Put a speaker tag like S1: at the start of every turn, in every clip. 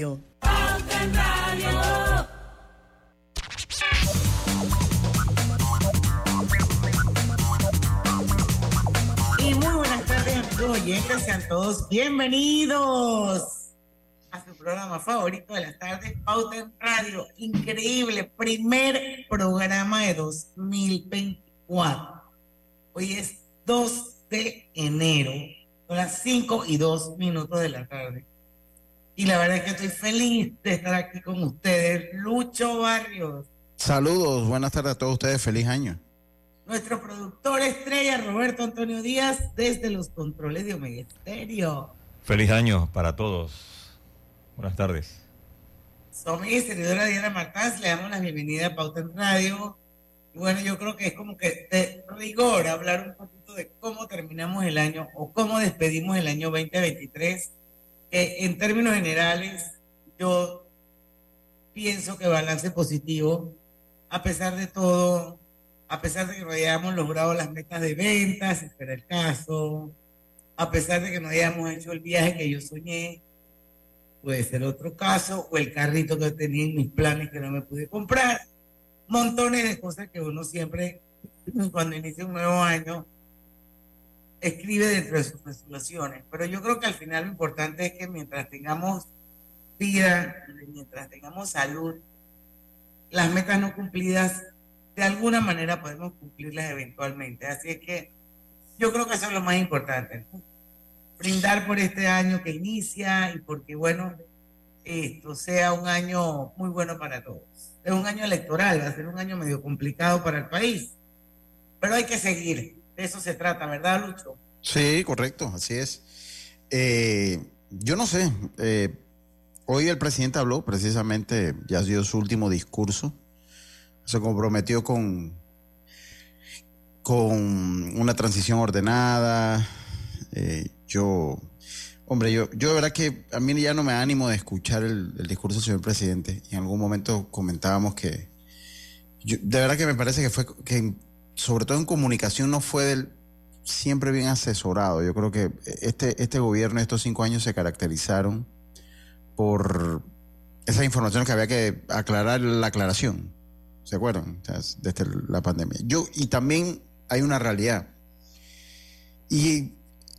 S1: Y muy buenas tardes, amigos oyentes, sean todos bienvenidos a su programa favorito de las tardes, Pauta Radio. Increíble, primer programa de 2024. Hoy es 2 de enero, son las 5 y 2 minutos de la tarde. Y la verdad es que estoy feliz de estar aquí con ustedes. Lucho Barrios.
S2: Saludos, buenas tardes a todos ustedes, feliz año.
S1: Nuestro productor estrella, Roberto Antonio Díaz, desde los controles de Omega Estéreo.
S3: Feliz año para todos. Buenas tardes.
S1: Amiga y servidora Diana Martás, le damos la bienvenida a Pauta en Radio. Y bueno, yo creo que es como que de rigor hablar un poquito de cómo terminamos el año o cómo despedimos el año 2023 eh, en términos generales, yo pienso que balance positivo, a pesar de todo, a pesar de que no hayamos logrado las metas de ventas, espera el caso, a pesar de que no hayamos hecho el viaje que yo soñé, puede ser otro caso, o el carrito que tenía en mis planes que no me pude comprar, montones de cosas que uno siempre, cuando inicia un nuevo año, escribe dentro de sus resoluciones. Pero yo creo que al final lo importante es que mientras tengamos vida, mientras tengamos salud, las metas no cumplidas, de alguna manera podemos cumplirlas eventualmente. Así es que yo creo que eso es lo más importante. Brindar por este año que inicia y porque, bueno, esto sea un año muy bueno para todos. Es un año electoral, va a ser un año medio complicado para el país, pero hay que seguir de eso se trata, ¿verdad, Lucho?
S2: Sí, correcto, así es. Eh, yo no sé, eh, hoy el presidente habló precisamente, ya dio su último discurso, se comprometió con, con una transición ordenada. Eh, yo, hombre, yo, yo de verdad que a mí ya no me ánimo de escuchar el, discurso del señor presidente. En algún momento comentábamos que, de verdad que me parece que fue que sobre todo en comunicación, no fue del, siempre bien asesorado. Yo creo que este, este gobierno, estos cinco años se caracterizaron por esa información que había que aclarar la aclaración. ¿Se acuerdan? desde la pandemia. Yo, y también hay una realidad. Y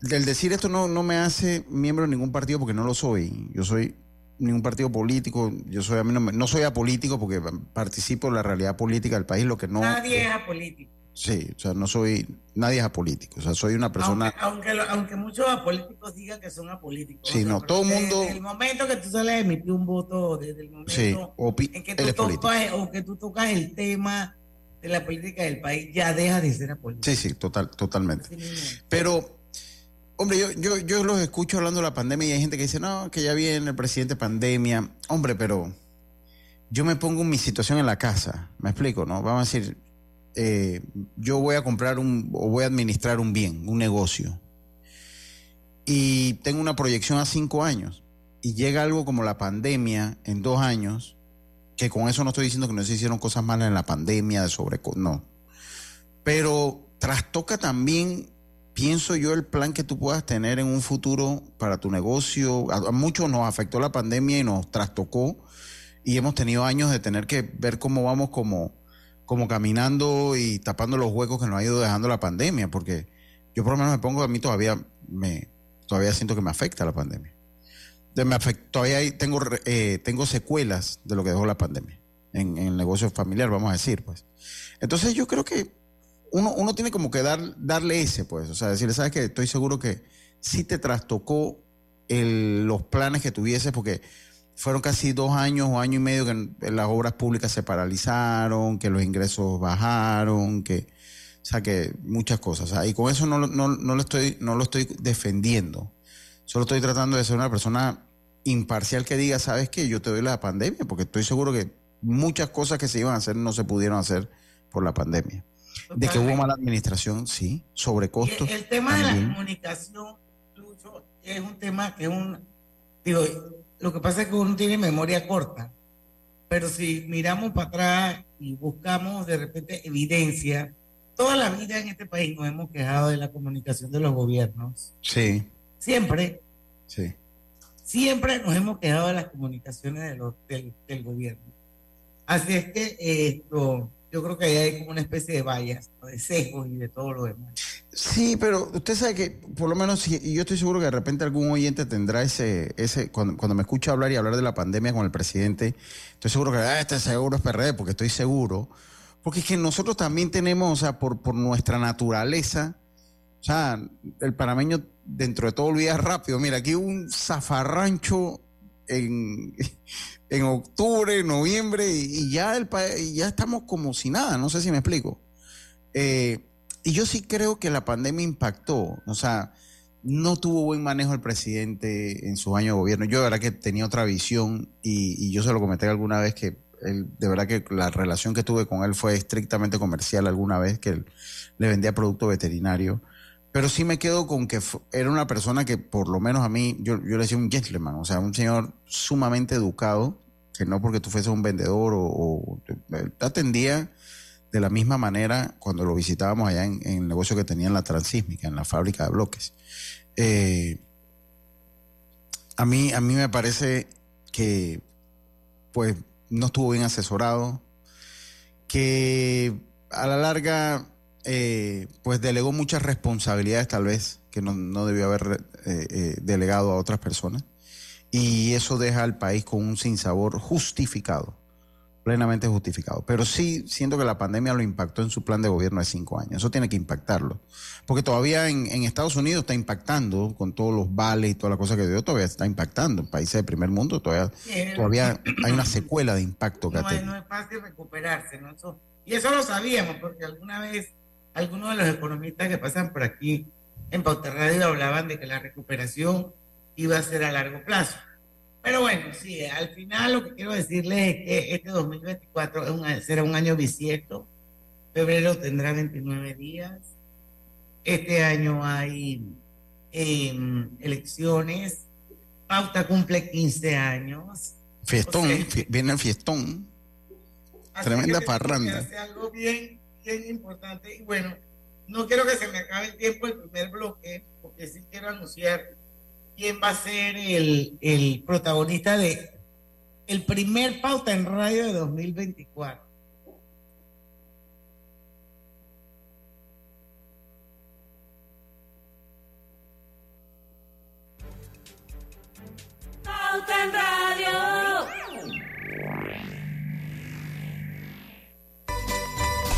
S2: el decir esto no, no me hace miembro de ningún partido porque no lo soy. Yo soy ningún partido político. Yo soy a mí no, no soy apolítico porque participo en la realidad política del país, lo que no.
S1: Nadie es apolítico.
S2: Sí, o sea, no soy, nadie es apolítico, o sea, soy una persona...
S1: Aunque, aunque, muchos apolíticos digan que son apolíticos.
S2: Sí, no, todo el mundo...
S1: Desde el momento que tú sales a emitir un voto, desde el momento sí, en que tú, tocas, o que tú tocas el tema de la política del país, ya deja de ser apolítico.
S2: Sí, sí, total, totalmente. Pero, hombre, yo, yo, yo los escucho hablando de la pandemia y hay gente que dice, no, que ya viene el presidente pandemia. Hombre, pero yo me pongo en mi situación en la casa, me explico, ¿no? Vamos a decir eh, yo voy a comprar un, o voy a administrar un bien, un negocio, y tengo una proyección a cinco años, y llega algo como la pandemia en dos años, que con eso no estoy diciendo que no se hicieron cosas malas en la pandemia, de sobre, no, pero trastoca también, pienso yo, el plan que tú puedas tener en un futuro para tu negocio. A, a muchos nos afectó la pandemia y nos trastocó, y hemos tenido años de tener que ver cómo vamos como como caminando y tapando los huecos que nos ha ido dejando la pandemia, porque yo por lo menos me pongo, a mí todavía me todavía siento que me afecta la pandemia. me todavía tengo, eh, tengo secuelas de lo que dejó la pandemia en, el negocio familiar, vamos a decir, pues. Entonces yo creo que uno, uno tiene como que dar, darle ese, pues, o sea, decirle, sabes que estoy seguro que sí te trastocó los planes que tuvieses, porque fueron casi dos años o año y medio que las obras públicas se paralizaron, que los ingresos bajaron, que, o sea, que muchas cosas. y con eso no, no, no, lo estoy, no lo estoy defendiendo. Solo estoy tratando de ser una persona imparcial que diga, ¿sabes qué? Yo te doy la pandemia, porque estoy seguro que muchas cosas que se iban a hacer no se pudieron hacer por la pandemia. De que hubo mala administración, sí, sobrecostos.
S1: El, el tema de la comunicación, es un tema que es un, digo, lo que pasa es que uno tiene memoria corta, pero si miramos para atrás y buscamos de repente evidencia, toda la vida en este país nos hemos quejado de la comunicación de los gobiernos.
S2: Sí.
S1: Siempre.
S2: Sí.
S1: siempre nos hemos quedado de las comunicaciones de los, del, del, gobierno. Así es que esto, yo creo que ahí hay como una especie de vallas, de sesgos y de todo lo demás.
S2: Sí, pero usted sabe que por lo menos, y yo estoy seguro que de repente algún oyente tendrá ese, ese cuando, cuando me escucha hablar y hablar de la pandemia con el presidente, estoy seguro que ah, este seguro es PRD, porque estoy seguro. Porque es que nosotros también tenemos, o sea, por, por nuestra naturaleza, o sea, el panameño dentro de todo olvida rápido. Mira, aquí un zafarrancho en, en octubre, noviembre, y, ya, el, ya estamos como si nada, no sé si me explico. Eh, y yo sí creo que la pandemia impactó, o sea, no tuvo buen manejo el presidente en su año de gobierno. Yo de verdad que tenía otra visión y, yo se lo comenté alguna vez que él, de verdad que la relación que tuve con él fue estrictamente comercial alguna vez que él le vendía producto veterinario. Pero sí me quedo con que era una persona que por lo menos a mí, yo, yo le decía un gentleman, o sea, un señor sumamente educado, que no porque tú fueses un vendedor o, o te atendía de la misma manera cuando lo visitábamos allá en, el negocio que tenía en la transísmica, en la fábrica de bloques. Eh, a, mí, a mí me parece que pues no estuvo bien asesorado, que a la larga eh, pues delegó muchas responsabilidades tal vez que no, debió haber eh, delegado a otras personas y eso deja al país con un sinsabor justificado plenamente justificado. Pero sí siento que la pandemia lo impactó en su plan de gobierno de cinco años. Eso tiene que impactarlo. Porque todavía en, Estados Unidos está impactando con todos los vales y toda la cosa que dio, todavía está impactando. En países de primer mundo todavía, todavía hay una secuela de impacto que
S1: no, no es fácil recuperarse. ¿no? y eso lo sabíamos porque alguna vez algunos de los economistas que pasan por aquí en Pauta Radio hablaban de que la recuperación iba a ser a largo plazo. Pero bueno, sí, al final lo que quiero decirles es que este 2024 será un año bisiesto. Febrero tendrá 29 días. Este año hay em, elecciones. Pauta cumple 15 años.
S2: Fiestón, viene el fiestón. Tremenda parranda.
S1: algo bien, bien importante. Y bueno, no quiero que se me acabe el tiempo el primer bloque, porque sí quiero anunciar quién va a ser el, el protagonista de el primer pauta en radio de 2024.
S4: Pauta en.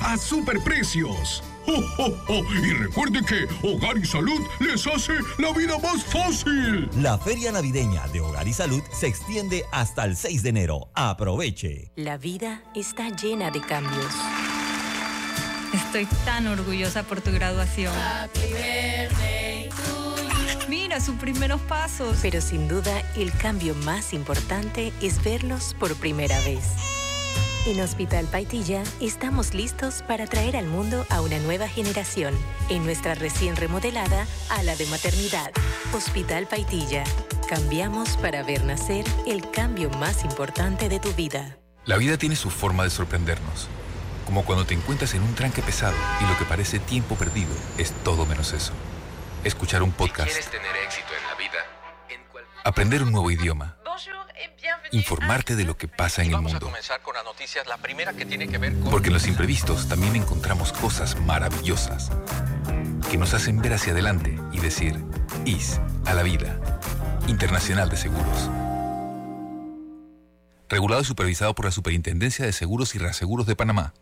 S5: a superprecios. ¡Oh, Y recuerde que Hogar y Salud les hace la vida más fácil.
S6: La feria navideña de Hogar y Salud se extiende hasta el 6 de enero. Aproveche.
S7: La vida está llena de cambios.
S8: Estoy tan orgullosa por tu graduación. Mira sus primeros pasos.
S7: Pero sin duda, el cambio más importante es verlos por primera vez. En Hospital Paitilla estamos listos para traer al mundo a una nueva generación en nuestra recién remodelada ala de maternidad. Hospital Paitilla. Cambiamos para ver nacer el cambio más importante de tu vida.
S9: La vida tiene su forma de sorprendernos. Como cuando te encuentras en un tranque pesado y lo que parece tiempo perdido es todo menos eso. Escuchar un podcast. quieres tener éxito en la vida, aprender un nuevo idioma informarte de lo que pasa en el mundo. Porque en los imprevistos también encontramos cosas maravillosas que nos hacen ver hacia adelante y decir, IS a la vida. Internacional de Seguros. Regulado y supervisado por la Superintendencia de Seguros y Reaseguros de Panamá.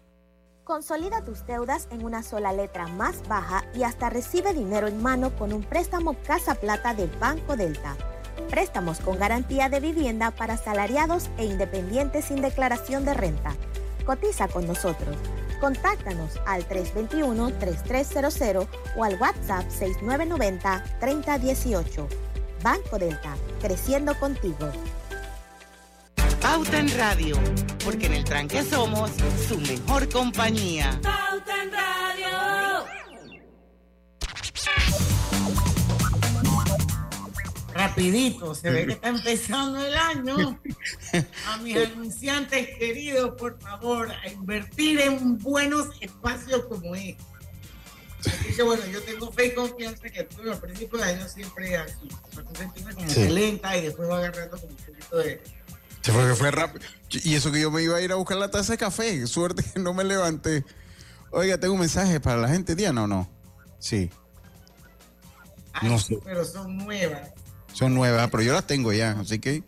S10: Consolida tus deudas en una sola letra más baja y hasta recibe dinero en mano con un préstamo Casa Plata del Banco Delta. Préstamos con garantía de vivienda para salariados e independientes sin declaración de renta. Cotiza con nosotros. Contáctanos al 321-3300 o al WhatsApp 6990-3018. Banco Delta, creciendo contigo.
S1: Pauta en Radio, porque en el tranque somos su mejor compañía.
S4: Pauta en Radio.
S1: Rapidito, se ve que está empezando el año. A mis anunciantes queridos, por favor, a invertir en buenos espacios como este. Dice, bueno, yo tengo fe y confianza que tú al principio de año siempre así. Entonces empieza como
S2: Sí.
S1: lenta y después va agarrando como un poquito de...
S2: Se fue, fue rápido. Y eso que yo me iba a ir a buscar la taza de café. Suerte que no me levanté. Oiga, tengo un mensaje para la gente, Diana, ¿o no? Sí,
S1: Ay,
S2: No sé.
S1: pero son nuevas.
S2: Son nuevas, pero yo las tengo ya, así que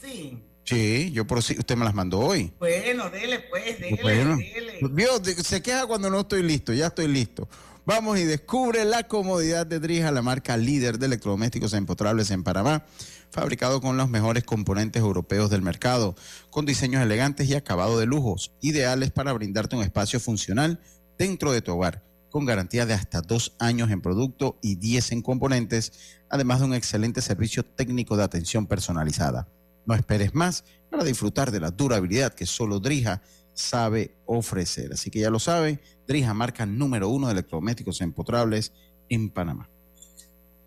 S1: Sí.
S2: sí, yo por si usted me las mandó hoy.
S1: Bueno, dele pues, dele,
S2: Bueno,
S1: dele.
S2: De- se queja cuando no estoy listo, ya estoy listo. Vamos y descubre la comodidad de Drija, la marca líder de electrodomésticos empotrables en Panamá, fabricado con los mejores componentes europeos del mercado, con diseños elegantes y acabado de lujos, ideales para brindarte un espacio funcional dentro de tu hogar, con garantía de hasta dos años en producto y 10 en componentes, además de un excelente servicio técnico de atención personalizada. No esperes más para disfrutar de la durabilidad que solo Drija sabe ofrecer. Así que ya lo sabe, Drija, marca número uno de electrodomésticos empotrables en Panamá.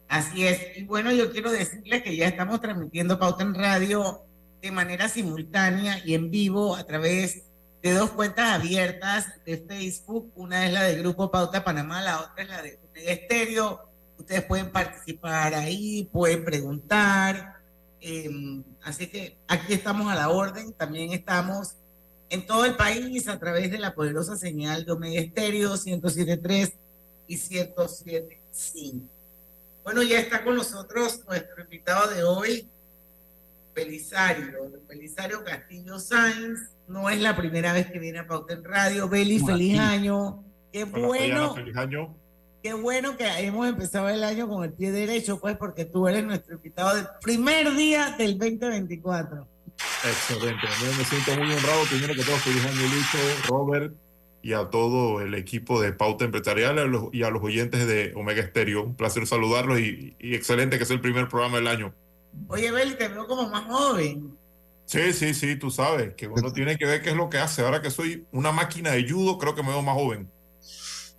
S1: Así es. Y bueno, yo quiero decirles que ya estamos transmitiendo Pauta en Radio de manera simultánea y en vivo a través de dos cuentas abiertas de Facebook. Una es la del Grupo Pauta Panamá, la otra es la de Estéreo. Ustedes pueden participar ahí, pueden preguntar. eh, así que aquí estamos a la orden. También estamos en todo el país a través de la poderosa señal de Omega Estéreo 107.3 y 107.5. Bueno, ya está con nosotros nuestro invitado de hoy, Belisario, Belisario Castillo Sáenz. No es la primera vez que viene a Pauta en Radio. Beli, feliz año. Qué
S11: Hola,
S1: bueno,
S11: Fabiana, feliz año.
S1: qué bueno que hemos empezado el año con el pie derecho, pues, porque tú eres nuestro invitado del primer día del 2024.
S11: Excelente. Yo me siento muy honrado. Primero que todo, feliz año, Lucho, Robert y a todo el equipo de Pauta Empresarial y a los, y a los oyentes de Omega Stereo. Un placer saludarlos y, y excelente que es el primer programa del año.
S1: Oye, Beli, te veo como más joven.
S11: Sí, sí, sí, tú sabes que uno tiene que ver qué es lo que hace. Ahora que soy una máquina de judo, creo que me veo más joven.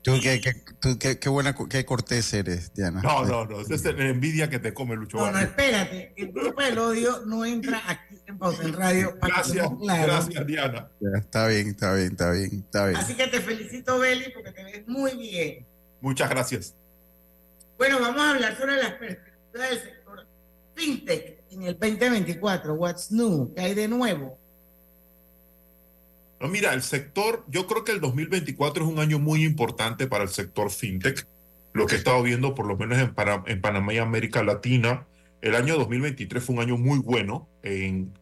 S2: Tú, qué, qué- tú, qué- qué buena, qué cortés eres, Diana.
S11: No, no, no. Esa es la envidia que te come, Lucho.
S1: No, espérate. El grupo del odio no entra aquí en Pauta en Radio. para
S11: Gracias, gracias, Diana.
S2: Ya, Está bien, está bien, está bien, está bien.
S1: Así que te felicito, Beli, porque te ves muy bien.
S11: Muchas gracias.
S1: Bueno, vamos a hablar sobre las perspectivas del sector fintech en el 2024. What's new? ¿Qué hay de nuevo?
S11: No, mira, el sector, yo creo que el 2024 es un año muy importante para el sector fintech. Lo que he estado viendo, por lo menos en, Pana- en Panamá y América Latina, el año 2023 fue un año muy bueno en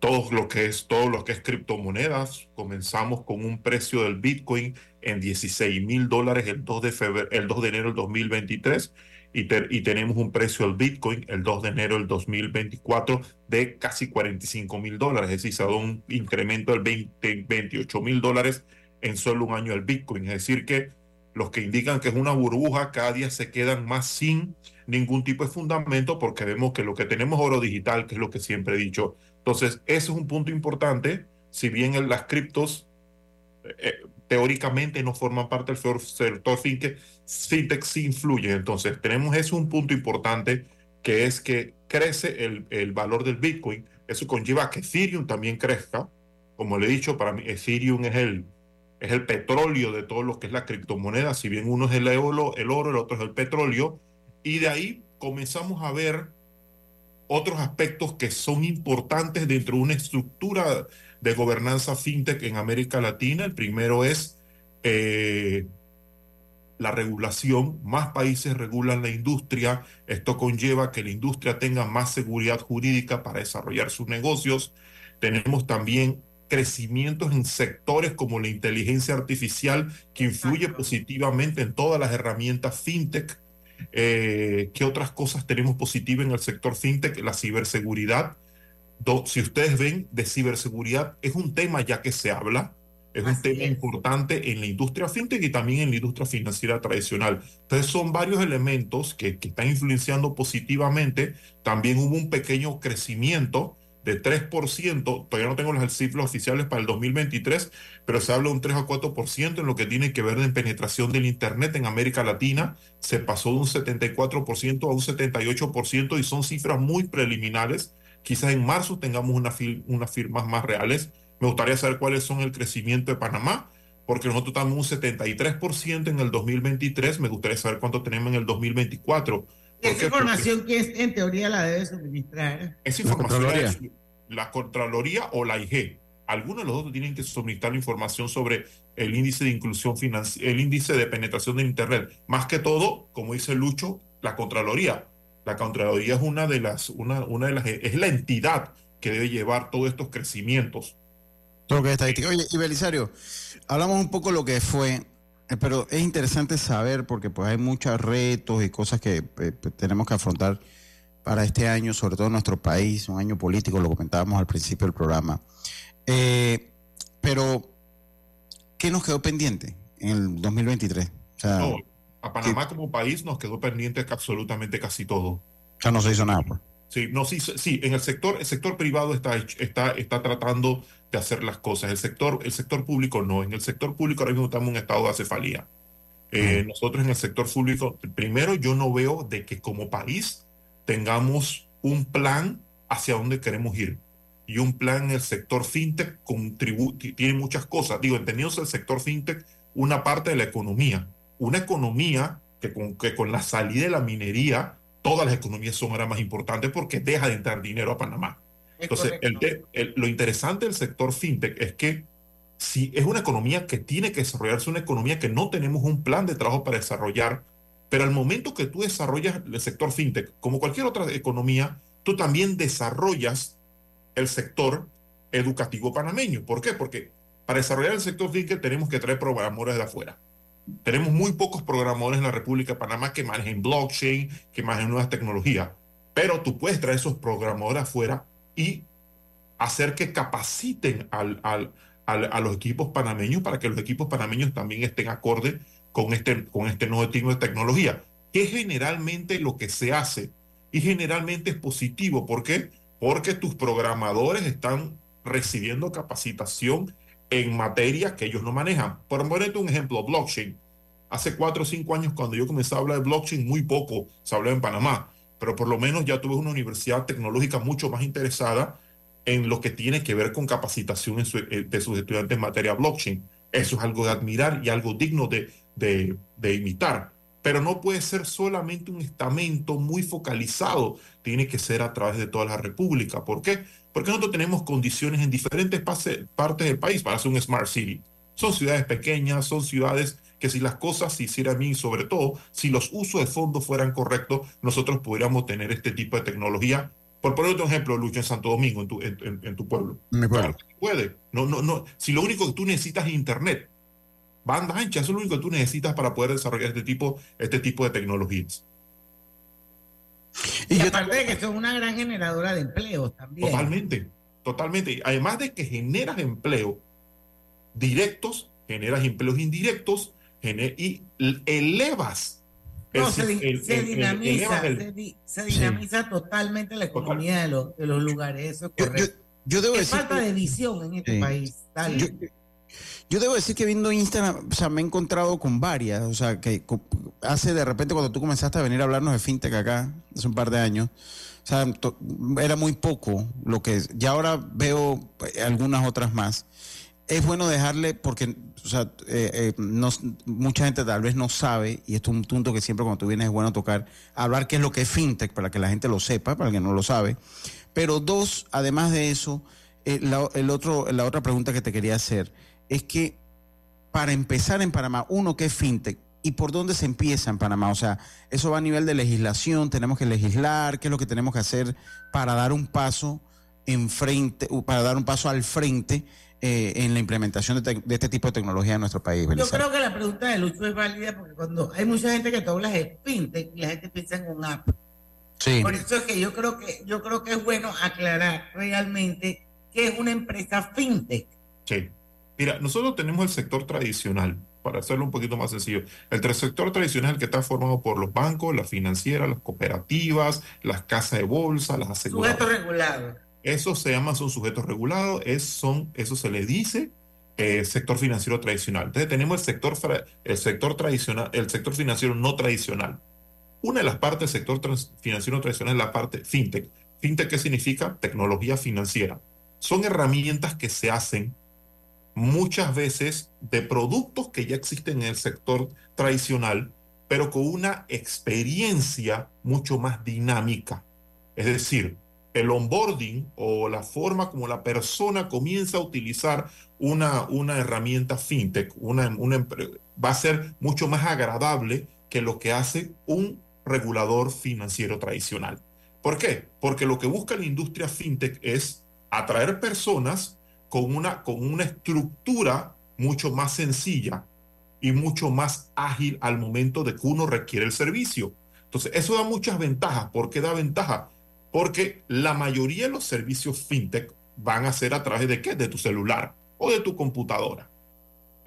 S11: todo lo que es todo lo que es criptomonedas. Comenzamos con un precio del Bitcoin en 16 mil dólares el 2 de el 2 de enero del 2023 y, te- y tenemos un precio del Bitcoin el 2 de enero del 2024 de casi 45 mil dólares, es decir, se ha dado un incremento del 20, 28 mil dólares en solo un año el Bitcoin, es decir, que los que indican que es una burbuja cada día se quedan más sin ningún tipo de fundamento porque vemos que lo que tenemos oro digital, que es lo que siempre he dicho. Entonces, ese es un punto importante, si bien en las criptos eh, teóricamente no forman parte del sector- fintech, fintech sí influye. Entonces, tenemos eso un punto importante, que es que crece el, el valor del Bitcoin. Eso conlleva que Ethereum también crezca. Como le he dicho, para mí Ethereum es el, es el petróleo de todo lo que es la criptomoneda. Si bien uno es el oro, el oro, el otro es el petróleo. Y de ahí comenzamos a ver otros aspectos que son importantes dentro de una estructura de gobernanza fintech en América Latina. El primero es eh, la regulación. Más países regulan la industria. Esto conlleva que la industria tenga más seguridad jurídica para desarrollar sus negocios. Tenemos también crecimientos en sectores como la inteligencia artificial que influye positivamente en todas las herramientas fintech. Eh, ¿Qué otras cosas tenemos positivas en el sector fintech? La ciberseguridad. Si ustedes ven de ciberseguridad, es un tema ya que se habla. Es un tema importante en la industria fintech y también en la industria financiera tradicional. Entonces son varios elementos que, que están influenciando positivamente. También hubo un pequeño crecimiento de 3%, todavía no tengo las cifras oficiales para el 2023, pero se habla de un 3 a 4% en lo que tiene que ver en penetración del Internet en América Latina. Se pasó de un 74% a un 78% y son cifras muy preliminares. Quizás en marzo tengamos una unas firmas más reales. Me gustaría saber cuáles son el crecimiento de Panamá, porque nosotros estamos un 73% en el 2023. Me gustaría saber cuánto tenemos en el 2024
S1: esa información que es, en teoría la debe suministrar.
S11: Esa información la, la Contraloría o la IG. Algunos de los dos tienen que suministrar la información sobre el índice de inclusión financiera, el índice de penetración de Internet. Más que todo, como dice Lucho, la Contraloría. La Contraloría es una de las, una, una de las, es la entidad que debe llevar todos estos crecimientos.
S2: Todo que es estadística. Oye, y Belisario, hablamos un poco de lo que fue eh, pero es interesante saber porque pues hay muchos retos y cosas que eh, pues, tenemos que afrontar para este año, sobre todo en nuestro país, un año político, lo comentábamos al principio del programa. Eh, pero, ¿qué nos quedó pendiente en el 2023?
S11: A Panamá como país nos quedó pendiente absolutamente casi todo.
S2: Sea, no se hizo nada. Pues.
S11: Sí, no, sí, sí, en el sector, el sector privado está, está, está tratando de hacer las cosas. El sector, el sector público no. En el sector público ahora mismo estamos en un estado de acefalía. Eh, nosotros en el sector público, primero yo no veo de que como país tengamos un plan hacia dónde queremos ir. Y un plan en el sector fintech tiene muchas cosas. Digo, entendiendo el sector fintech, una parte de la economía. Una economía que con, que con la salida de la minería, todas las economías son ahora más importantes porque deja de entrar dinero a Panamá. Entonces, lo interesante del sector fintech es que si es una economía que tiene que desarrollarse, una economía que no tenemos un plan de trabajo para desarrollar, pero al momento que tú desarrollas el sector fintech, como cualquier otra economía, tú también desarrollas el sector educativo panameño. ¿Por qué? Porque para desarrollar el sector fintech tenemos que traer programadores de afuera. Tenemos muy pocos programadores en la República de Panamá que manejen blockchain, que manejen nuevas tecnologías, pero tú puedes traer esos programadores afuera y hacer que capaciten al, al, a los equipos panameños para que los equipos panameños también estén acorde con este, con este nuevo tipo de tecnología, que es generalmente lo que se hace y generalmente es positivo. ¿Por qué? Porque tus programadores están recibiendo capacitación en materias que ellos no manejan. Por ponerte un ejemplo, blockchain. Hace cuatro o cinco años, cuando yo comencé a hablar de blockchain, muy poco se hablaba en Panamá pero por lo menos ya tuve una universidad tecnológica mucho más interesada en lo que tiene que ver con capacitación eh, de sus estudiantes en materia blockchain. Eso es algo de admirar y algo digno de, de, de imitar. Pero no puede ser solamente un estamento muy focalizado, tiene que ser a través de toda la República. ¿Por qué? Porque nosotros tenemos condiciones en diferentes partes del país para hacer un Smart City. Son ciudades pequeñas, son ciudades que si las cosas se hicieran bien, sobre todo si los usos de fondos fueran correctos, nosotros pudiéramos tener este tipo de tecnología. Por poner otro ejemplo, Lucho, en Santo Domingo, en tu, en, tu pueblo.
S2: Claro,
S11: puede. No, no, no. Si lo único que tú necesitas es Internet, banda ancha, eso es lo único que tú necesitas para poder desarrollar este tipo, este tipo de tecnologías.
S1: Y, aparte de que son una gran generadora de empleos también.
S11: Totalmente, totalmente. Además de que generas empleo directos, generas empleos indirectos, y elevas.
S1: No, se, dinamiza, se, dinamiza totalmente la economía de, los, de los lugares. Eso es correcto.
S2: Yo, debo decir
S1: falta de visión en este país.
S2: Yo, debo decir que viendo Instagram, o sea, me he encontrado con varias, o sea, que hace de repente cuando tú comenzaste a venir a hablarnos de fintech acá, hace un par de años, o sea, era muy poco lo que ya ahora veo algunas otras más es bueno dejarle, porque o sea, eh, eh, mucha gente tal vez no sabe, y esto es un punto que siempre cuando tú vienes es bueno tocar, hablar qué es lo que es fintech, para que la gente lo sepa, para el que no lo sabe. Pero dos, además de eso, eh, el otro, la otra pregunta que te quería hacer es que para empezar en Panamá, uno, ¿qué es fintech? ¿Y por dónde se empieza en Panamá? O sea, eso va a nivel de legislación, tenemos que legislar, ¿qué es lo que tenemos que hacer para dar un paso en frente, para dar un paso al frente eh, en la implementación de, este tipo de tecnología en nuestro país?
S1: Yo creo que la pregunta de Lucho es válida porque cuando hay mucha gente que tú hablas de fintech, la gente piensa en un app.
S2: Sí.
S1: Por eso es que yo creo que yo creo que es bueno aclarar realmente que es una empresa fintech.
S11: Sí. Mira, nosotros tenemos el sector tradicional, para hacerlo un poquito más sencillo. El sector tradicional que está formado por los bancos, las financieras, las cooperativas, las casas de bolsa, las aseguradoras.
S1: Sujetos regulados.
S11: Esos se llaman, son sujetos regulados, es, son, eso se le dice eh, sector financiero tradicional. Entonces tenemos el sector, el sector tradicional, el sector financiero no tradicional. Una de las partes del sector financiero tradicional es la parte fintech. Fintech, ¿qué significa? Tecnología financiera. Son herramientas que se hacen muchas veces de productos que ya existen en el sector tradicional, pero con una experiencia mucho más dinámica. Es decir, el onboarding o la forma como la persona comienza a utilizar una, una herramienta fintech una, va a ser mucho más agradable que lo que hace un regulador financiero tradicional. ¿Por qué? Porque lo que busca la industria fintech es atraer personas con una, con una estructura mucho más sencilla y mucho más ágil al momento de que uno requiere el servicio. Entonces, eso da muchas ventajas. ¿Por qué da ventaja? Porque la mayoría de los servicios fintech van a ser a través de qué? De tu celular o de tu computadora.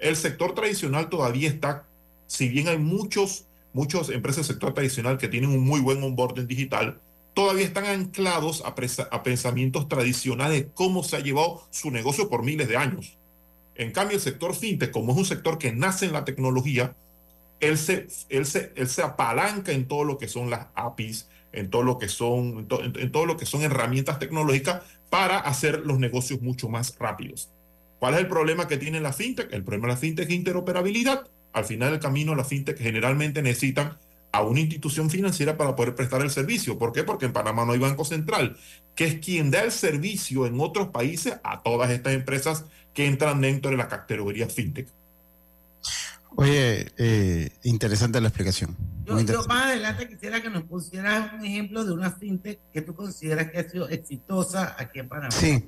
S11: El sector tradicional todavía está, si bien hay muchos, muchas empresas del sector tradicional que tienen un muy buen onboarding digital, todavía están anclados a, pensamientos tradicionales de cómo se ha llevado su negocio por miles de años. En cambio, el sector fintech, como es un sector que nace en la tecnología, él se, él se, él se apalanca en todo lo que son las APIs, en todo lo que son, en, todo lo que son herramientas tecnológicas para hacer los negocios mucho más rápidos. ¿Cuál es el problema que tiene la fintech? El problema de la fintech es interoperabilidad. Al final del camino, la fintech generalmente necesitan a una institución financiera para poder prestar el servicio. ¿Por qué? Porque en Panamá no hay banco central, que es quien da el servicio en otros países a todas estas empresas que entran dentro de la categoría fintech.
S2: Oye, eh, interesante la explicación.
S1: Yo, más adelante quisiera que nos pusieras un ejemplo de una fintech que tú consideras que ha sido exitosa aquí en Panamá.
S2: Sí,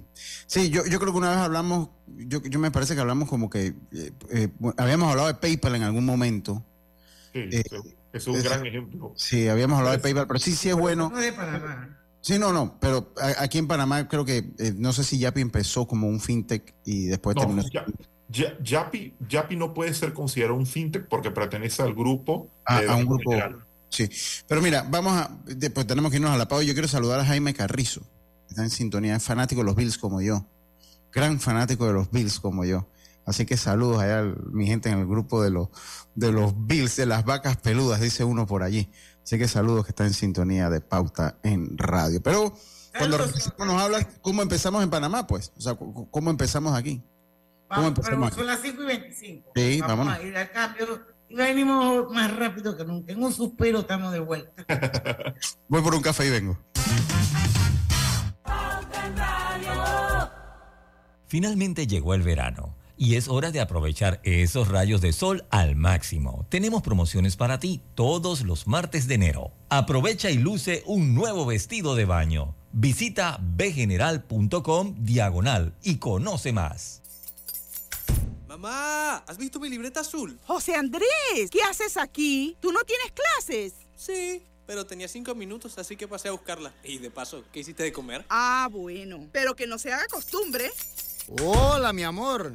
S2: sí, yo, yo creo que una vez hablamos, yo, yo me parece que hablamos como que eh, eh, habíamos hablado de PayPal en algún momento.
S11: Sí, es un gran ejemplo.
S2: Sí, habíamos hablado de PayPal, pero sí, sí es bueno.
S1: No de Panamá.
S2: Sí, no, no, pero aquí en Panamá creo que, no sé si Yapi empezó como un fintech y después terminó.
S11: Yapi, Yapi no puede ser considerado un fintech porque pertenece al grupo.
S2: Ah, a un grupo. Sí, pero mira, vamos a. Después tenemos que irnos a la pausa. Yo quiero saludar a Jaime Carrizo. Está en sintonía, es fanático de los Bills como yo. Gran fanático de los Bills como yo. Así que saludos allá a mi gente en el grupo de los, de los Bills, de las vacas peludas, dice uno por allí. Así que saludos que está en sintonía de pauta en radio. Pero cuando nos hablas, ¿cómo empezamos en Panamá? Pues, o sea, ¿cómo empezamos aquí?
S1: Vamos, pero son las 5 y 25. Sí, vamos a ir al cambio y venimos más rápido que nunca. En un suspiro estamos de vuelta.
S2: Voy por un café y vengo.
S6: Finalmente llegó el verano y es hora de aprovechar esos rayos de sol al máximo. Tenemos promociones para ti todos los martes de enero. Aprovecha y luce un nuevo vestido de baño. Visita bgeneral.com diagonal y conoce más.
S12: Mamá, ¿has visto mi libreta azul?
S13: José Andrés, ¿qué haces aquí? ¿Tú no tienes clases?
S12: Sí, pero tenía cinco minutos, así que pasé a buscarla. Y de paso, ¿qué hiciste de comer?
S13: Ah, bueno. Pero que no se haga costumbre.
S14: Hola, mi amor.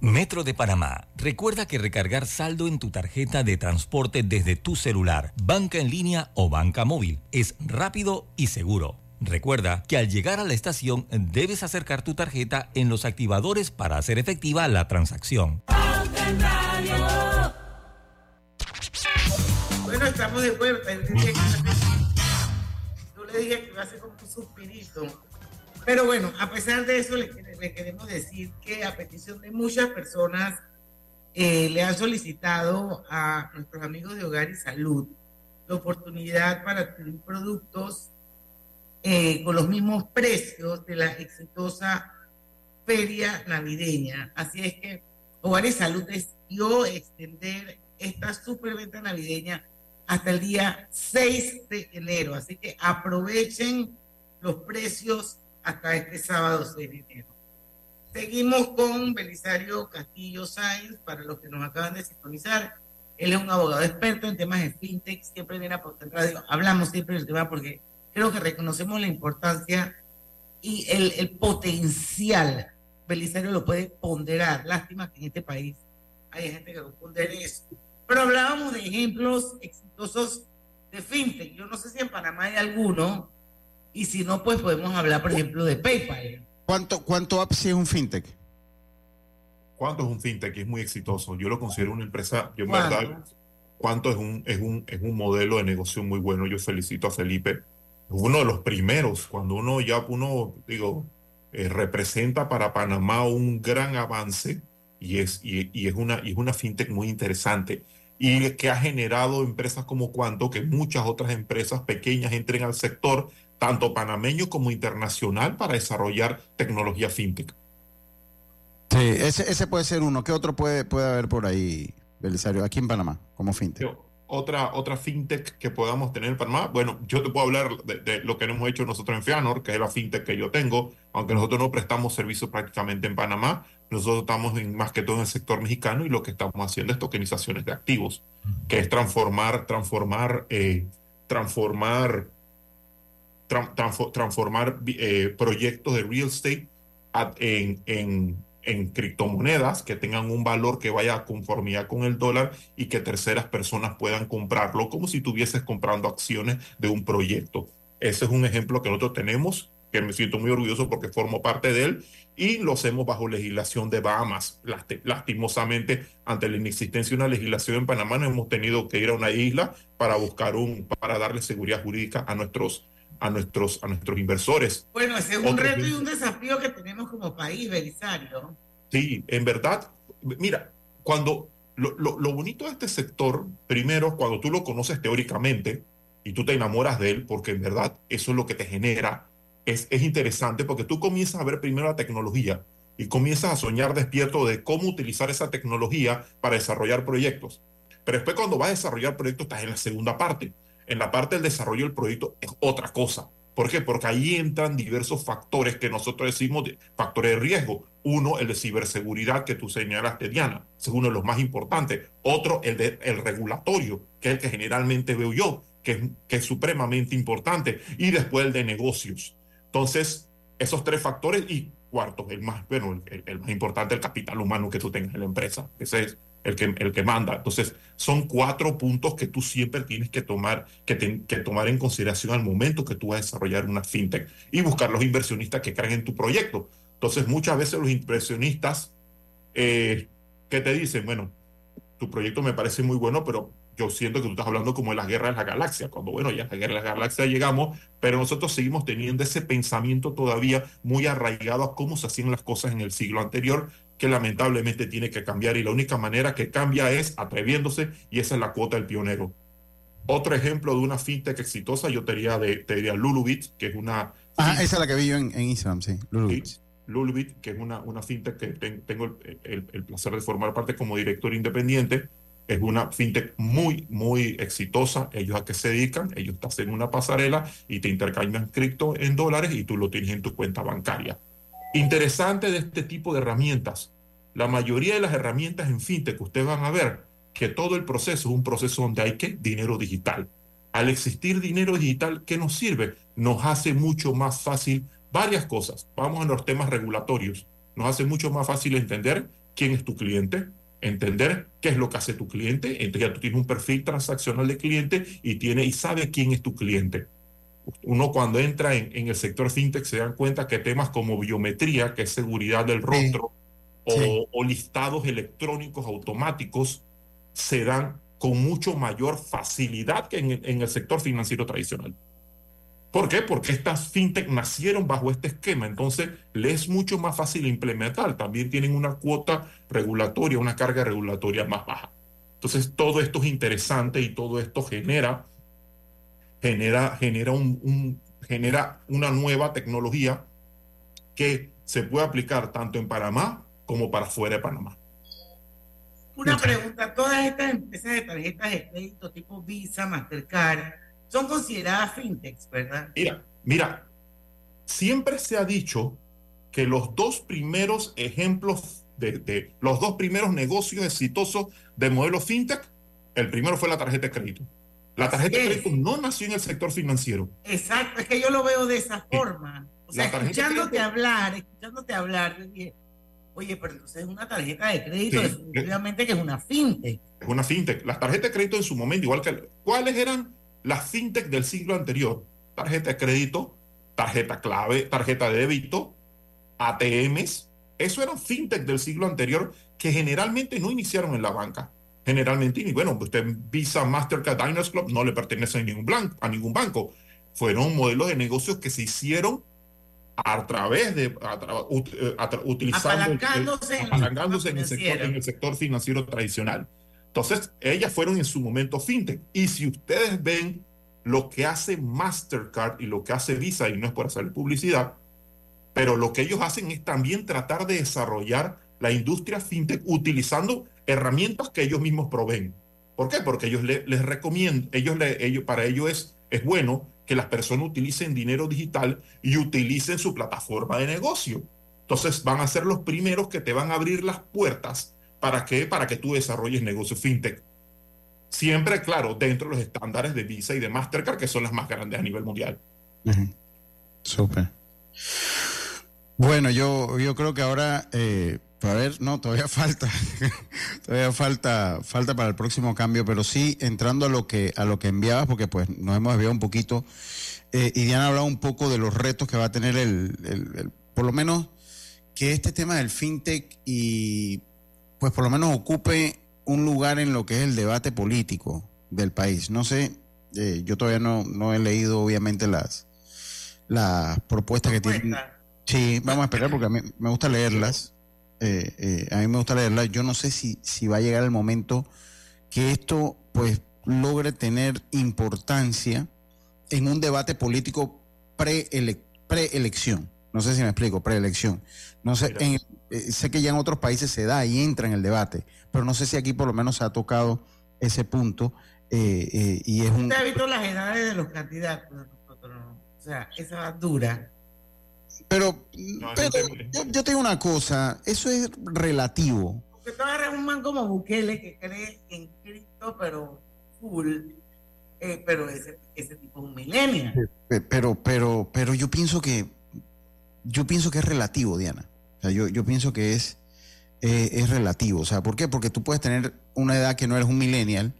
S6: Metro de Panamá. Recuerda que recargar saldo en tu tarjeta de transporte desde tu celular, banca en línea o banca móvil es rápido y seguro. Recuerda que al llegar a la estación debes acercar tu tarjeta en los activadores para hacer efectiva la transacción.
S1: Bueno, estamos de vuelta. Yo le dije que iba a ser como un suspirito. Pero bueno, a pesar de eso, le, queremos decir que a petición de muchas personas eh, le han solicitado a nuestros amigos de Hogar y Salud la oportunidad para adquirir productos eh, con los mismos precios de la exitosa feria navideña. Así es que Hogar y Salud decidió extender esta superventa navideña hasta el día 6 de enero. Así que aprovechen los precios hasta este sábado 6 de enero. Seguimos con Belisario Castillo Sáenz, para los que nos acaban de sintonizar. Él es un abogado experto en temas de fintech, siempre viene a Pauta Radio. Hablamos siempre del tema porque creo que reconocemos la importancia y el, el potencial. Belisario lo puede ponderar. Lástima que en este país hay gente que no pondera eso. Pero hablábamos de ejemplos exitosos de fintech. Yo no sé si en Panamá hay alguno, y si no, pues podemos hablar, por ejemplo, de PayPal.
S2: ¿Cuánto, cuánto es un fintech?
S11: ¿Cuánto es un fintech? Es muy exitoso. Yo lo considero una empresa, yo en verdad, ¿cuánto es un, es, un, es un modelo de negocio muy bueno? Yo felicito a Felipe. Uno de los primeros, cuando uno ya, uno, digo, eh, representa para Panamá un gran avance y es, y, y es, una, y es una fintech muy interesante y que ha generado empresas como Cuanto, que muchas otras empresas pequeñas entren al sector, tanto panameño como internacional, para desarrollar tecnología fintech.
S2: Sí, ese, ese puede ser uno. ¿Qué otro puede, puede haber por ahí, Belisario, aquí en Panamá, como fintech?
S11: otra, otra fintech que podamos tener en Panamá. Bueno, yo te puedo hablar de, de, lo que hemos hecho nosotros en Fianor, que es la fintech que yo tengo, aunque nosotros no prestamos servicio prácticamente en Panamá, nosotros estamos en, más que todo en el sector mexicano y lo que estamos haciendo es tokenizaciones de activos, que es transformar, transformar, eh, transformar, tra, transformar eh, proyectos de real estate en, en en criptomonedas que tengan un valor que vaya a conformidad con el dólar y que terceras personas puedan comprarlo como si tuvieses comprando acciones de un proyecto. Ese es un ejemplo que nosotros tenemos, que me siento muy orgulloso porque formo parte de él y lo hacemos bajo legislación de Bahamas. Lastimosamente, ante la inexistencia de una legislación en Panamá, nos hemos tenido que ir a una isla para buscar un, para darle seguridad jurídica a nuestros a nuestros, a nuestros inversores.
S1: Bueno, ese es un reto y un desafío que tenemos como país, Belisario.
S11: Sí, en verdad, mira, cuando lo, lo, lo, bonito de este sector, primero, cuando tú lo conoces teóricamente y tú te enamoras de él, porque en verdad eso es lo que te genera, es, es interesante porque tú comienzas a ver primero la tecnología y comienzas a soñar despierto de cómo utilizar esa tecnología para desarrollar proyectos. Pero después cuando vas a desarrollar proyectos estás en la segunda parte en la parte del desarrollo del proyecto es otra cosa. ¿Por qué? Porque ahí entran diversos factores que nosotros decimos factores de riesgo. Uno, el de ciberseguridad que tú señalaste, Diana, es uno de los más importantes. Otro, el de el regulatorio, que es el que generalmente veo yo, que es, que es supremamente importante. Y después el de negocios. Entonces, esos tres factores y cuarto, el más, bueno, el más importante, el capital humano que tú tengas en la empresa. Ese es el que, el que manda. Entonces, son cuatro puntos que tú siempre tienes que tomar, que, te, que tomar en consideración al momento que tú vas a desarrollar una fintech y buscar los inversionistas que crean en tu proyecto. Entonces, muchas veces los inversionistas eh, que te dicen, bueno, tu proyecto me parece muy bueno, pero yo siento que tú estás hablando como de la guerra de la galaxia, cuando bueno, ya a la guerra de la galaxia llegamos, pero nosotros seguimos teniendo ese pensamiento todavía muy arraigado a cómo se hacían las cosas en el siglo anterior que lamentablemente tiene que cambiar y la única manera que cambia es atreviéndose y esa es la cuota del pionero. Otro ejemplo de una fintech exitosa, yo te diría, de, te diría Lulubit, que es una...
S2: Ah, esa es la que vi yo en, en Instagram, sí,
S11: Lulubit. Sí, Lulubit, que es una, una fintech que tengo el, el, el, placer de formar parte como director independiente. Es una fintech muy, muy exitosa. Ellos a qué se dedican? Ellos te hacen una pasarela y te intercambian cripto en dólares y tú lo tienes en tu cuenta bancaria. Interesante de este tipo de herramientas. La mayoría de las herramientas en fintech que ustedes van a ver que todo el proceso es un proceso donde hay que dinero digital. Al existir dinero digital, ¿qué nos sirve? Nos hace mucho más fácil varias cosas. Vamos a los temas regulatorios. Nos hace mucho más fácil entender quién es tu cliente, entender qué es lo que hace tu cliente. Entonces ya tú tienes un perfil transaccional de cliente y, tiene, y sabe quién es tu cliente uno cuando entra en, en, el sector fintech se dan cuenta que temas como biometría, que es seguridad del rostro, sí. O, sí. o, listados electrónicos automáticos, se dan con mucho mayor facilidad que en, en, el sector financiero tradicional. ¿Por qué? Porque estas fintech nacieron bajo este esquema, entonces les es mucho más fácil implementar. También tienen una cuota regulatoria, una carga regulatoria más baja. Entonces todo esto es interesante y todo esto genera genera, genera, un, un, genera una nueva tecnología que se puede aplicar tanto en Panamá como para fuera de Panamá.
S1: Una pregunta, todas estas empresas de tarjetas de crédito tipo Visa, Mastercard, son consideradas fintechs, ¿verdad?
S11: Mira, mira, siempre se ha dicho que los dos primeros ejemplos de, los dos primeros negocios exitosos de modelo fintech, el primero fue la tarjeta de crédito. La tarjeta de crédito no nació en el sector financiero.
S1: Exacto, es que yo lo veo de esa forma. O sea, escuchándote hablar, escuchándote hablar, oye, pero entonces es una tarjeta de crédito, definitivamente que es una fintech.
S11: Es una fintech. Las tarjetas de crédito en su momento, igual que... ¿Cuáles eran las fintech del siglo anterior? Tarjeta de crédito, tarjeta clave, tarjeta de débito, ATMs. Eso eran fintech del siglo anterior que generalmente no iniciaron en la banca. Generalmente, y bueno, usted Visa, Mastercard, Diners Club no le pertenecen a ningún, blanco, a ningún banco. Fueron modelos de negocios que se hicieron a través de eh, utilizando
S1: apalancándose,
S11: en, el sector, en el sector financiero tradicional. Entonces, ellas fueron en su momento fintech. Y si ustedes ven lo que hace Mastercard y lo que hace Visa, y no es por hacer publicidad, pero lo que ellos hacen es también tratar de desarrollar la industria fintech utilizando herramientas que ellos mismos proveen. ¿Por qué? Porque ellos les recomiendan, ellos, ellos para ellos es, es bueno que las personas utilicen dinero digital y utilicen su plataforma de negocio. Entonces van a ser los primeros que te van a abrir las puertas para que, para que tú desarrolles negocio fintech. Siempre, claro, dentro de los estándares de Visa y de Mastercard, que son las más grandes a nivel mundial.
S2: Súper. Bueno, yo, yo creo que ahora, eh, a ver, no, todavía falta, todavía falta, falta para el próximo cambio, pero sí entrando a lo que, a lo que enviabas, porque pues nos hemos desviado un poquito, eh, y Diana ha hablado un poco de los retos que va a tener el, el, por lo menos que este tema del fintech y pues por lo menos ocupe un lugar en lo que es el debate político del país. No sé, eh, yo todavía no, no he leído obviamente las, las propuestas que tienen Sí, vamos a esperar porque a mí me gusta leerlas. Eh, eh, a mí me gusta leerlas. Yo no sé si, si va a llegar el momento que esto pues logre tener importancia en un debate político preelección. no sé si me explico, preelección. No sé, eh, sé que ya en otros países se da y entra en el debate, pero no sé si aquí por lo menos se ha tocado ese punto. y es un...
S1: ¿Usted ha visto las edades de los candidatos? O sea, esa dura
S2: pero, yo, tengo una cosa, eso es relativo.
S1: Porque tú agarras un man como Bukele que cree en Cristo, pero full, eh, pero ese, ese tipo es un milenio.
S2: Pero, pero, pero yo pienso que, yo pienso que es relativo, Diana. O sea, yo, yo pienso que es, eh, es relativo. O sea, ¿por qué? Porque tú puedes tener una edad que no eres un millennial,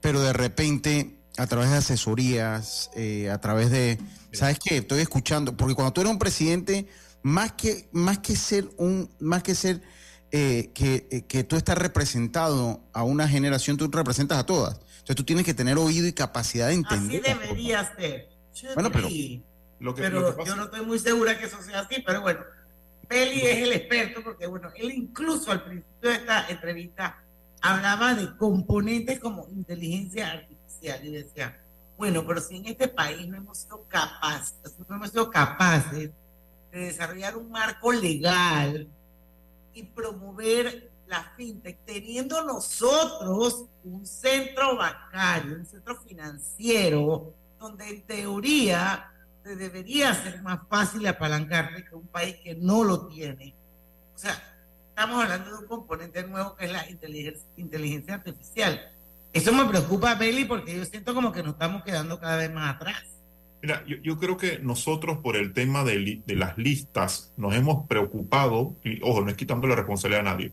S2: pero de repente, a través de asesorías, eh, a través de ¿Sabes qué? Estoy escuchando, porque cuando tú eres un presidente, más que, más que ser un, más que ser eh, que, eh, que, tú estás representado a una generación, tú representas a todas. Entonces tú tienes que tener oído y capacidad de entender.
S1: Así debería ser. Bueno, pero, pero yo no estoy muy segura que eso sea así, pero bueno, Peli es el experto porque, bueno, él incluso al principio de esta entrevista hablaba de componentes como inteligencia artificial y decía, bueno, pero si en este país no hemos sido capaces, no hemos sido capaces de desarrollar un marco legal y promover la fintech, teniendo nosotros un centro bancario, un centro financiero, donde en teoría te debería ser más fácil apalancarte que un país que no lo tiene. O sea, estamos hablando de un componente nuevo que es la inteligencia, inteligencia artificial eso me preocupa, Beli, porque yo siento como que nos estamos quedando cada vez más atrás.
S11: Mira, yo, creo que nosotros por el tema de, las listas nos hemos preocupado, y ojo, no es quitando la responsabilidad a nadie,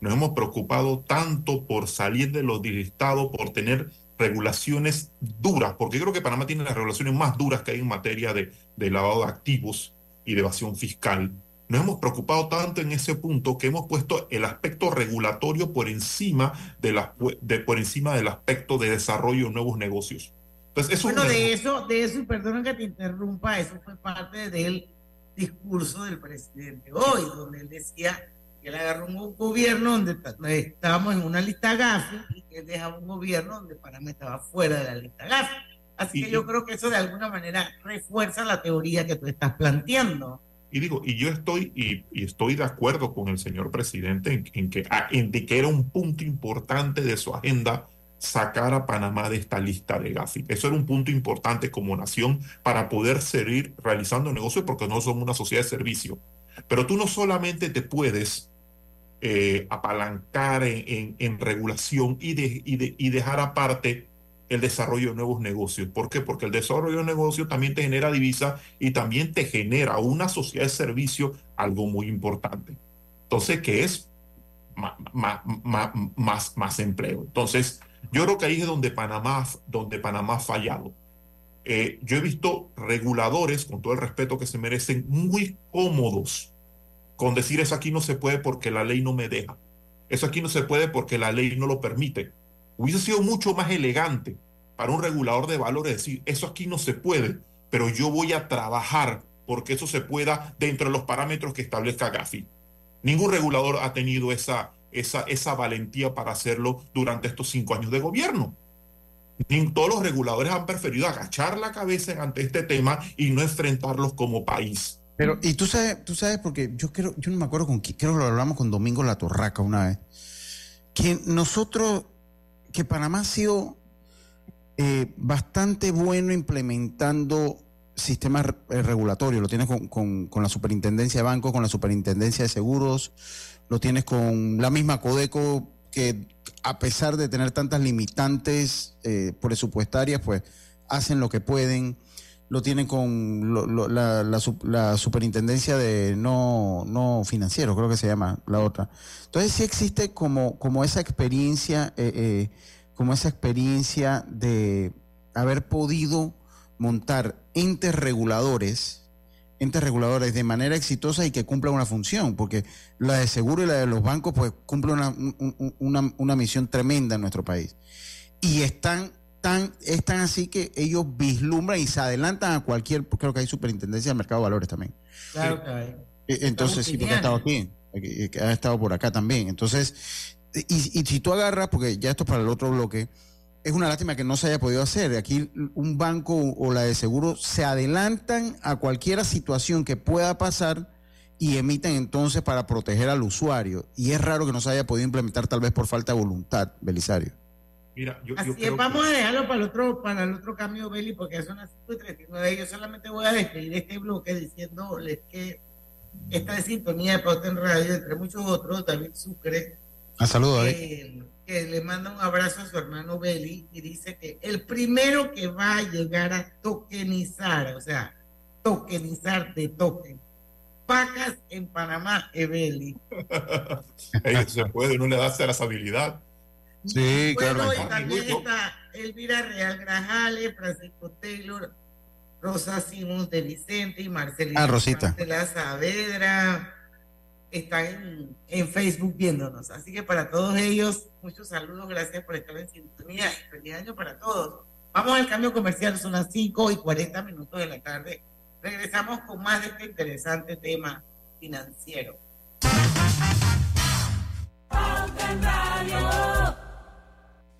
S11: nos hemos preocupado tanto por salir de los listados, por tener regulaciones duras, porque creo que Panamá tiene las regulaciones más duras que hay en materia de, de lavado de activos y de evasión fiscal nos hemos preocupado tanto en ese punto que hemos puesto el aspecto regulatorio por encima, de la, de, por encima del aspecto de desarrollo de nuevos negocios.
S1: Entonces, eso bueno, de eso, de eso, y perdona que te interrumpa, eso fue parte del discurso del presidente hoy, donde él decía que él agarró un gobierno donde estábamos en una lista GAFI y que él dejaba un gobierno donde Panamá estaba fuera de la lista GAFI. Así que yo creo que eso de alguna manera refuerza la teoría que tú estás planteando.
S11: Y digo, y yo estoy, y, estoy de acuerdo con el señor presidente en, que, en que era un punto importante de su agenda sacar a Panamá de esta lista de Gafi. Eso era un punto importante como nación para poder seguir realizando negocios porque no somos una sociedad de servicio. Pero tú no solamente te puedes eh, apalancar en, regulación y, dejar aparte el desarrollo de nuevos negocios. ¿Por qué? Porque el desarrollo de negocios también te genera divisa y también te genera una sociedad de servicio, algo muy importante. Entonces, ¿qué es más, más, más, empleo? Entonces, yo creo que ahí es donde Panamá, donde Panamá ha fallado. Eh, yo he visto reguladores, con todo el respeto que se merecen, muy cómodos con decir eso aquí no se puede porque la ley no me deja. Eso aquí no se puede porque la ley no lo permite. Hubiese sido mucho más elegante para un regulador de valores decir, eso aquí no se puede, pero yo voy a trabajar porque eso se pueda dentro de los parámetros que establezca Gafi. Ningún regulador ha tenido esa, esa, esa valentía para hacerlo durante estos cinco años de gobierno. Todos los reguladores han preferido agachar la cabeza ante este tema y no enfrentarlos como país.
S2: Pero, y tú sabes, tú sabes, porque yo creo, yo no me acuerdo con quién, creo que lo hablamos con Domingo La Torraca una vez, que nosotros, que Panamá ha sido eh, bastante bueno implementando sistemas eh, regulatorios. Lo tienes con, la superintendencia de bancos, con la superintendencia de seguros, lo tienes con la misma Codeco, que a pesar de tener tantas limitantes eh, presupuestarias, pues hacen lo que pueden lo tienen con la, la, superintendencia de no, no financiero, creo que se llama la otra. Entonces sí existe como, como esa experiencia, eh, eh, como esa experiencia de haber podido montar entes reguladores, entes reguladores de manera exitosa y que cumplan una función, porque la de seguro y la de los bancos pues cumple una, una, una misión tremenda en nuestro país. Y están tan, es tan así que ellos vislumbran y se adelantan a cualquier, creo que hay superintendencia de mercado de valores también.
S1: Claro que hay.
S2: Eh, entonces, sí, porque ha estado aquí, ha estado por acá también. Entonces, y, y, si tú agarras, porque ya esto es para el otro bloque, es una lástima que no se haya podido hacer. Aquí un banco o la de seguro se adelantan a cualquier situación que pueda pasar y emiten entonces para proteger al usuario. Y es raro que no se haya podido implementar tal vez por falta de voluntad, Belisario.
S1: Mira, yo, Así vamos a dejarlo para el otro, para el otro cambio, Beli, porque son las 5.39. Yo solamente voy a despedir este bloque diciéndoles que esta es sintonía de Pauta en Radio, entre muchos otros, David Sucre.
S2: A ah, saludos,
S1: que, que le manda un abrazo a su hermano Beli y dice que el primero que va a llegar a tokenizar, o sea, tokenizar de token, pacas en Panamá es Beli.
S11: se puede, no le da esa habilidad.
S2: Sí,
S1: claro. Y también está Elvira Real Grajales, Francisco Taylor, Rosa Simons de Vicente y Marcelina
S2: ah, Rosita.
S1: Marcela Saavedra. Están en, Facebook viéndonos. Así que para todos ellos, muchos saludos, gracias por estar en sintonía y feliz año para todos. Vamos al cambio comercial, son las 5 y 40 minutos de la tarde. Regresamos con más de este interesante tema financiero.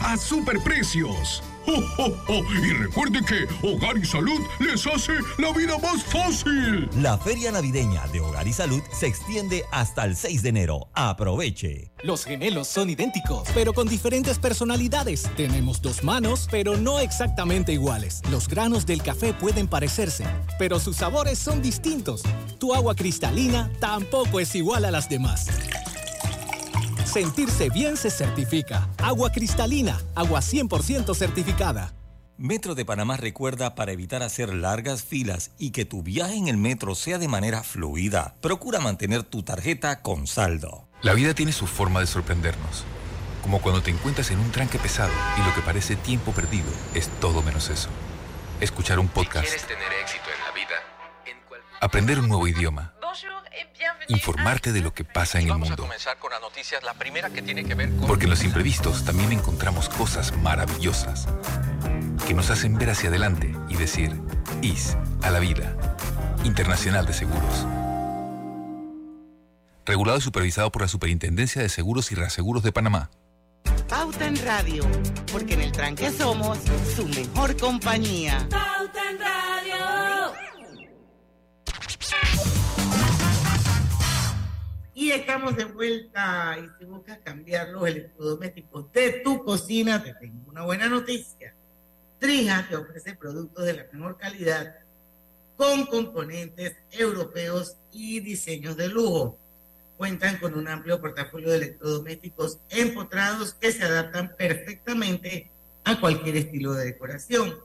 S5: a superprecios. Y recuerde que Hogar y Salud les hace la vida más fácil.
S6: La feria navideña de Hogar y Salud se extiende hasta el 6 de enero. Aproveche.
S15: Los gemelos son idénticos, pero con diferentes personalidades. Tenemos dos manos, pero no exactamente iguales. Los granos del café pueden parecerse, pero sus sabores son distintos. Tu agua cristalina tampoco es igual a las demás. Sentirse bien se certifica. Agua cristalina, agua 100% certificada.
S6: Metro de Panamá recuerda para evitar hacer largas filas y que tu viaje en el metro sea de manera fluida. Procura mantener tu tarjeta con saldo.
S9: La vida tiene su forma de sorprendernos. Como cuando te encuentras en un tranque pesado y lo que parece tiempo perdido es todo menos eso. Escuchar un podcast.
S16: ¿Quieres tener éxito en la vida?
S9: Aprender un nuevo idioma. Informarte de lo que pasa en el
S16: Vamos a
S9: mundo.
S16: comenzar con la noticia, la primera que tiene que ver con...
S9: Porque en los imprevistos también encontramos cosas maravillosas que nos hacen ver hacia adelante y decir, IS a la vida. Internacional de Seguros. Regulado y supervisado por la Superintendencia de Seguros y Reaseguros de Panamá.
S17: Pauta en Radio, porque en el tranque somos su mejor compañía.
S4: Pauta
S1: Y estamos de vuelta y si buscas cambiar los electrodomésticos de tu cocina, te tengo una buena noticia. Trija te ofrece productos de la mejor calidad con componentes europeos y diseños de lujo. Cuentan con un amplio portafolio de electrodomésticos empotrados que se adaptan perfectamente a cualquier estilo de decoración,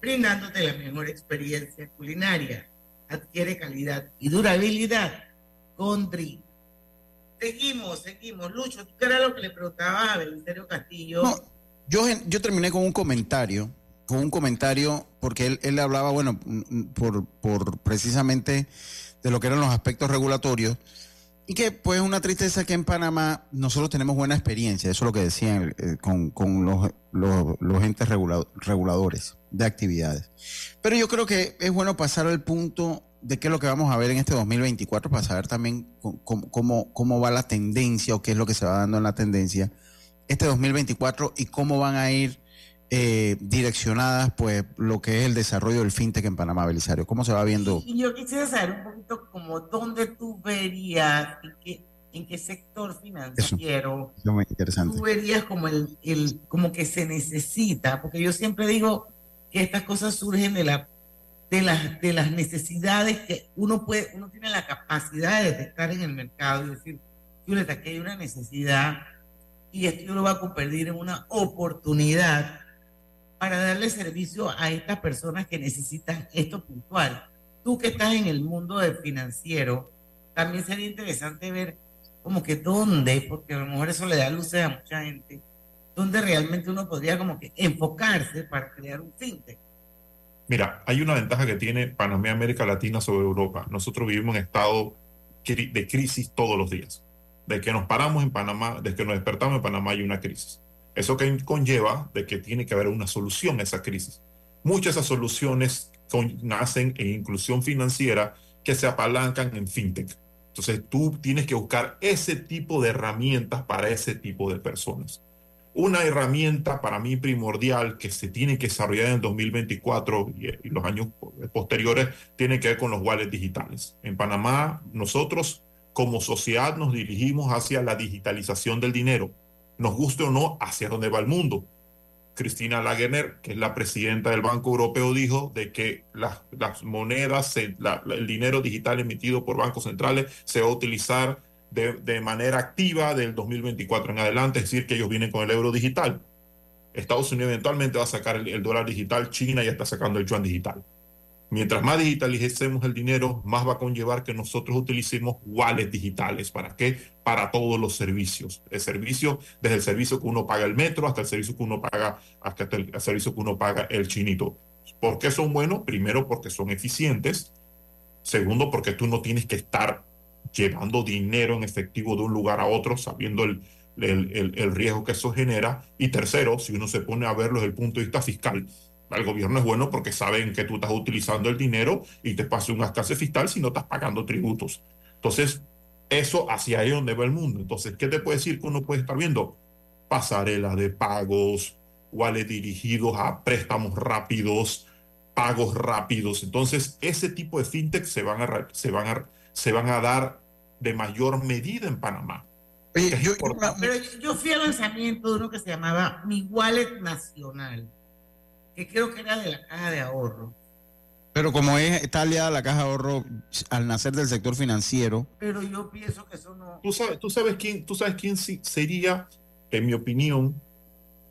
S1: brindándote la mejor experiencia culinaria. Adquiere calidad y durabilidad con Drija. Seguimos, seguimos. Lucho, ¿tú qué era lo que le preguntaba a Belisario Castillo?
S2: No, yo, yo terminé con un comentario, con un comentario, porque él, él hablaba, bueno, por, por precisamente de lo que eran los aspectos regulatorios, y que pues una tristeza que en Panamá nosotros tenemos buena experiencia, eso es lo que decían eh, con, con los, los, entes regula- reguladores de actividades. Pero yo creo que es bueno pasar al punto de qué es lo que vamos a ver en este 2024 para saber también cómo, cómo- cómo, va la tendencia o qué es lo que se va dando en la tendencia este 2024 y cómo van a ir eh, direccionadas pues lo que es el desarrollo del fintech en Panamá, Belisario. ¿Cómo se va viendo?
S1: Y yo quisiera saber un poquito como dónde tú verías, en qué, en qué sector financiero
S2: Eso es muy interesante.
S1: tú verías como el, el, como que se necesita, porque yo siempre digo que estas cosas surgen de la de las de las necesidades que uno puede, uno tiene la capacidad de detectar en el mercado y decir, Julieta, aquí hay una necesidad y esto yo lo voy a convertir en una oportunidad para darle servicio a estas personas que necesitan esto puntual. Tú que estás en el mundo del financiero, también sería interesante ver como que dónde, porque a lo mejor eso le da luces a mucha gente, dónde realmente uno podría como que enfocarse para crear un fintech.
S11: Mira, hay una ventaja que tiene Panamá y América Latina sobre Europa. Nosotros vivimos en estado de crisis todos los días. De que nos paramos en Panamá, desde que nos despertamos en Panamá hay una crisis. Eso que conlleva de que tiene que haber una solución a esa crisis. Muchas de esas soluciones nacen en inclusión financiera que se apalancan en fintech. Entonces tú tienes que buscar ese tipo de herramientas para ese tipo de personas. Una herramienta para mí primordial que se tiene que desarrollar en el 2024 y, y los años posteriores tiene que ver con los wallets digitales. En Panamá, nosotros como sociedad nos dirigimos hacia la digitalización del dinero, nos guste o no, hacia dónde va el mundo. Cristina Lagerner, que es la presidenta del Banco Europeo, dijo de que las, las monedas, se- la- el dinero digital emitido por bancos centrales se va a utilizar de, de manera activa del 2024 en adelante, es decir, que ellos vienen con el euro digital. Estados Unidos eventualmente va a sacar el, dólar digital, China ya está sacando el yuan digital. Mientras más digitalicemos el dinero, más va a conllevar que nosotros utilicemos wallets digitales. ¿Para qué? Para todos los servicios. El servicio, desde el servicio que uno paga el metro hasta el servicio que uno paga, hasta el, el servicio que uno paga el chinito. ¿Por qué son buenos? Primero, porque son eficientes. Segundo, porque tú no tienes que estar llevando dinero en efectivo de un lugar a otro, sabiendo el, el, el- riesgo que eso genera. Y tercero, si uno se pone a verlo desde el punto de vista fiscal, el gobierno es bueno porque saben que tú estás utilizando el dinero y te pasa un escasez fiscal si no estás pagando tributos. Entonces, eso hacia ahí es donde va el mundo. Entonces, ¿qué te puede decir que uno puede estar viendo? Pasarelas de pagos, wallets dirigidos a préstamos rápidos, pagos rápidos. Entonces, ese tipo de fintech se van a, se van a, se van a dar de mayor medida en Panamá. Importante.
S1: Pero yo- yo fui al lanzamiento de uno que se llamaba Mi Wallet Nacional, que creo que era de la caja de ahorro.
S2: Pero como es, está aliada la caja de ahorro al nacer del sector financiero.
S1: Pero yo pienso que eso no.
S11: ¿Tú sabes, tú sabes quién, tú sabes quién sería, en mi opinión,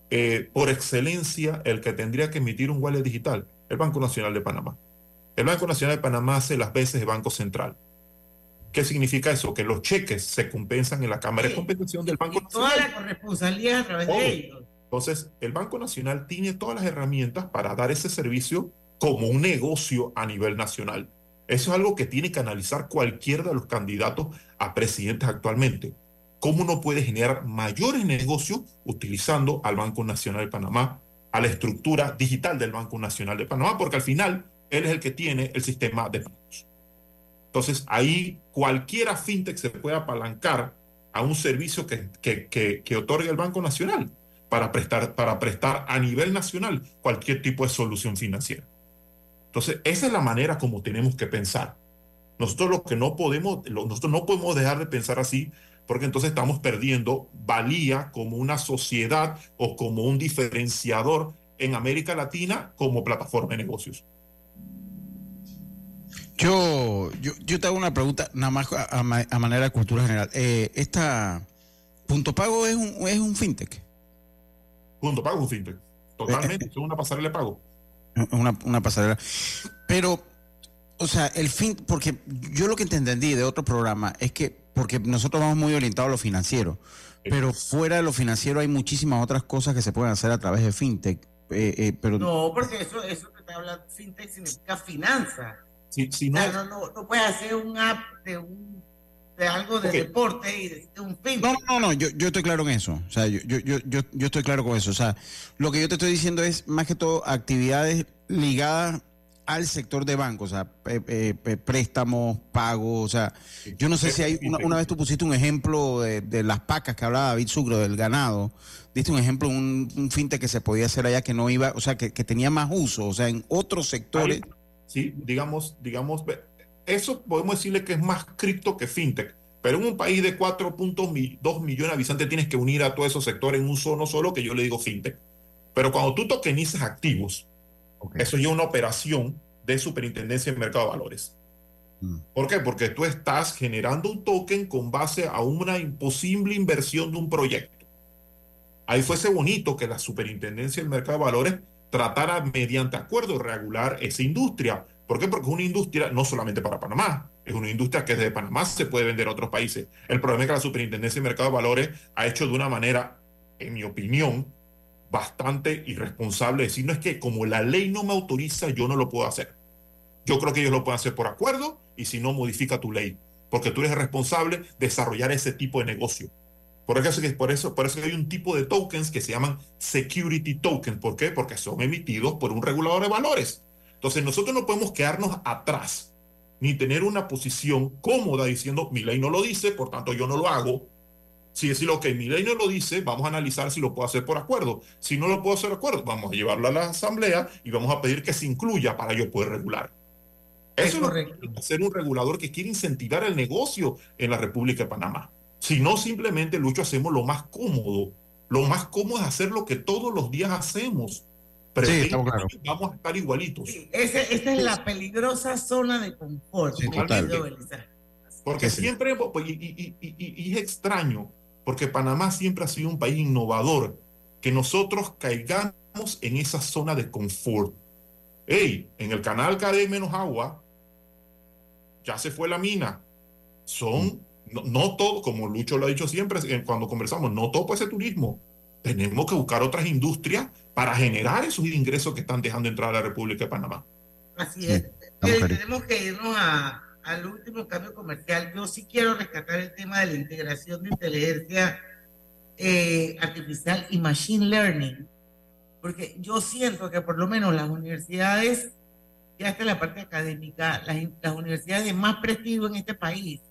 S11: eh, por excelencia, el que tendría que emitir un wallet digital? El Banco Nacional de Panamá. El Banco Nacional de Panamá hace las veces de Banco Central. ¿Qué significa eso? Que los cheques se compensan en la Cámara de Compensación del Banco
S1: Nacional. Toda la corresponsabilidad a través de ellos.
S11: Entonces, el Banco Nacional tiene todas las herramientas para dar ese servicio como un negocio a nivel nacional. Eso es algo que tiene que analizar cualquiera de los candidatos a presidentes actualmente. ¿Cómo no puede generar mayores negocios utilizando al Banco Nacional de Panamá, a la estructura digital del Banco Nacional de Panamá? Porque al final él es el que tiene el sistema de pagos. Entonces, ahí cualquiera fintech se puede apalancar a un servicio que, que, que, otorga el Banco Nacional para prestar, para prestar a nivel nacional cualquier tipo de solución financiera. Entonces, esa es la manera como tenemos que pensar. Nosotros lo que no podemos, nosotros no podemos dejar de pensar así, porque entonces estamos perdiendo valía como una sociedad o como un diferenciador en América Latina como plataforma de negocios.
S2: Yo, yo, yo te hago una pregunta, nada más a, manera de cultura general. Eh, esta Punto Pago es un, es un fintech.
S11: Punto Pago es un fintech. Totalmente, es una pasarela de pago.
S2: Una, una pasarela. Pero, o sea, el fin, porque yo lo que entendí de otro programa es que, porque nosotros vamos muy orientados a lo financiero, pero fuera de lo financiero hay muchísimas otras cosas que se pueden hacer a través de fintech. Eh, eh, pero...
S1: No, porque eso, eso que te habla fintech significa no, no, no, puedes hacer un app de, un, de algo de deporte y de, un fin.
S2: No, no, no, yo, yo estoy claro en eso. O sea, yo, yo, yo, yo estoy claro con eso. O sea, lo que yo te estoy diciendo es más que todo actividades ligadas al sector de bancos, o sea, préstamos, pagos, o sea, yo no sé si hay, una, vez tú pusiste un ejemplo de, las pacas que hablaba David Sucro, del ganado, diste un ejemplo, un, un finte que se podía hacer allá que no iba, o sea, que, que tenía más uso, o sea, en otros sectores.
S11: ¿Sí? Digamos, digamos, eso podemos decirle que es más cripto que fintech. Pero en un país de 4.2 millones de habitantes tienes que unir a todos esos sectores en un solo solo, que yo le digo fintech. Pero cuando tú tokenizas activos, eso ya es una operación de superintendencia en mercado de valores. Mm. ¿Por qué? Porque tú estás generando un token con base a una imposible inversión de un proyecto. Ahí fuese bonito que la superintendencia del mercado de valores tratara mediante acuerdo regular esa industria. ¿Por qué? Porque es una industria no solamente para Panamá, es una industria que desde Panamá se puede vender a otros países. El problema es que la Superintendencia de Mercado de Valores ha hecho de una manera, en mi opinión, bastante irresponsable decir, no es que como la ley no me autoriza, yo no lo puedo hacer. Yo creo que ellos lo pueden hacer por acuerdo y si no, modifica tu ley, porque tú eres responsable de desarrollar ese tipo de negocio. Por eso, por, eso, por eso hay un tipo de tokens que se llaman security tokens. ¿Por qué? Porque son emitidos por un regulador de valores. Entonces nosotros no podemos quedarnos atrás ni tener una posición cómoda diciendo mi ley no lo dice, por tanto yo no lo hago. Si decir, ok, mi ley no lo dice, vamos a analizar si lo puedo hacer por acuerdo. Si no lo puedo hacer por acuerdo, vamos a llevarlo a la asamblea y vamos a pedir que se incluya para yo poder regular. Eso es, es ser un regulador que quiere incentivar el negocio en la República de Panamá sino simplemente, Lucho, hacemos lo más cómodo. Lo más cómodo es hacer lo que todos los días hacemos. Pero sí, vamos a estar igualitos.
S1: esa es la peligrosa zona de confort.
S11: porque siempre, pues, y, y, es extraño, porque Panamá siempre ha sido un país innovador, que nosotros caigamos en esa zona de confort. Hey, en el canal cada hay menos agua, ya se fue la mina. Son no, todo, como Lucho lo ha dicho siempre cuando conversamos, no todo puede ser turismo. Tenemos que buscar otras industrias para generar esos ingresos que están dejando entrar a la República de Panamá.
S1: Así es. tenemos que irnos al último cambio comercial. Yo sí quiero rescatar el tema de la integración de inteligencia eh, artificial y machine learning, porque yo siento que por lo menos las universidades, ya hasta la parte académica, las, las universidades de más prestigio en este país,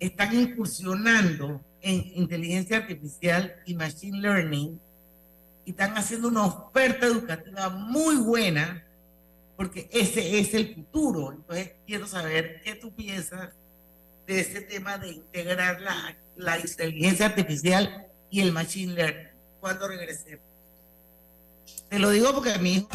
S1: están incursionando en inteligencia artificial y machine learning y están haciendo una oferta educativa muy buena porque ese es el futuro. Entonces, quiero saber qué tú piensas de ese tema de integrar la, la inteligencia artificial y el machine learning cuando regresemos. Te lo digo porque a mí...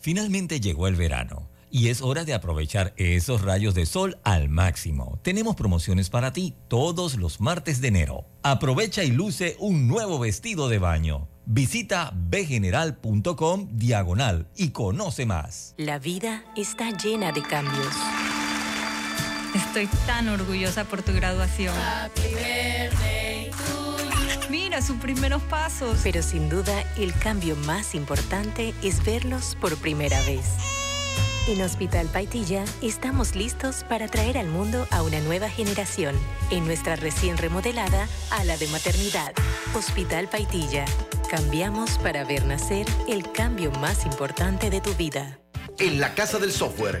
S6: Finalmente llegó el verano y es hora de aprovechar esos rayos de sol al máximo. Tenemos promociones para ti todos los martes de enero. Aprovecha y luce un nuevo vestido de baño. Visita bgeneral.com diagonal y conoce más.
S7: La vida está llena de cambios.
S8: Estoy tan orgullosa por tu graduación. Mira sus primeros pasos.
S7: Pero sin duda, el cambio más importante es verlos por primera vez. En Hospital Paitilla estamos listos para traer al mundo a una nueva generación en nuestra recién remodelada ala de maternidad. Hospital Paitilla. Cambiamos para ver nacer el cambio más importante de tu vida.
S18: En la Casa del Software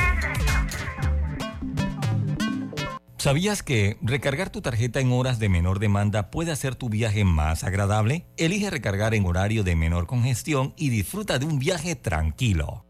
S6: ¿Sabías que recargar tu tarjeta en horas de menor demanda puede hacer tu viaje más agradable? Elige recargar en horario de menor congestión y disfruta de un viaje tranquilo.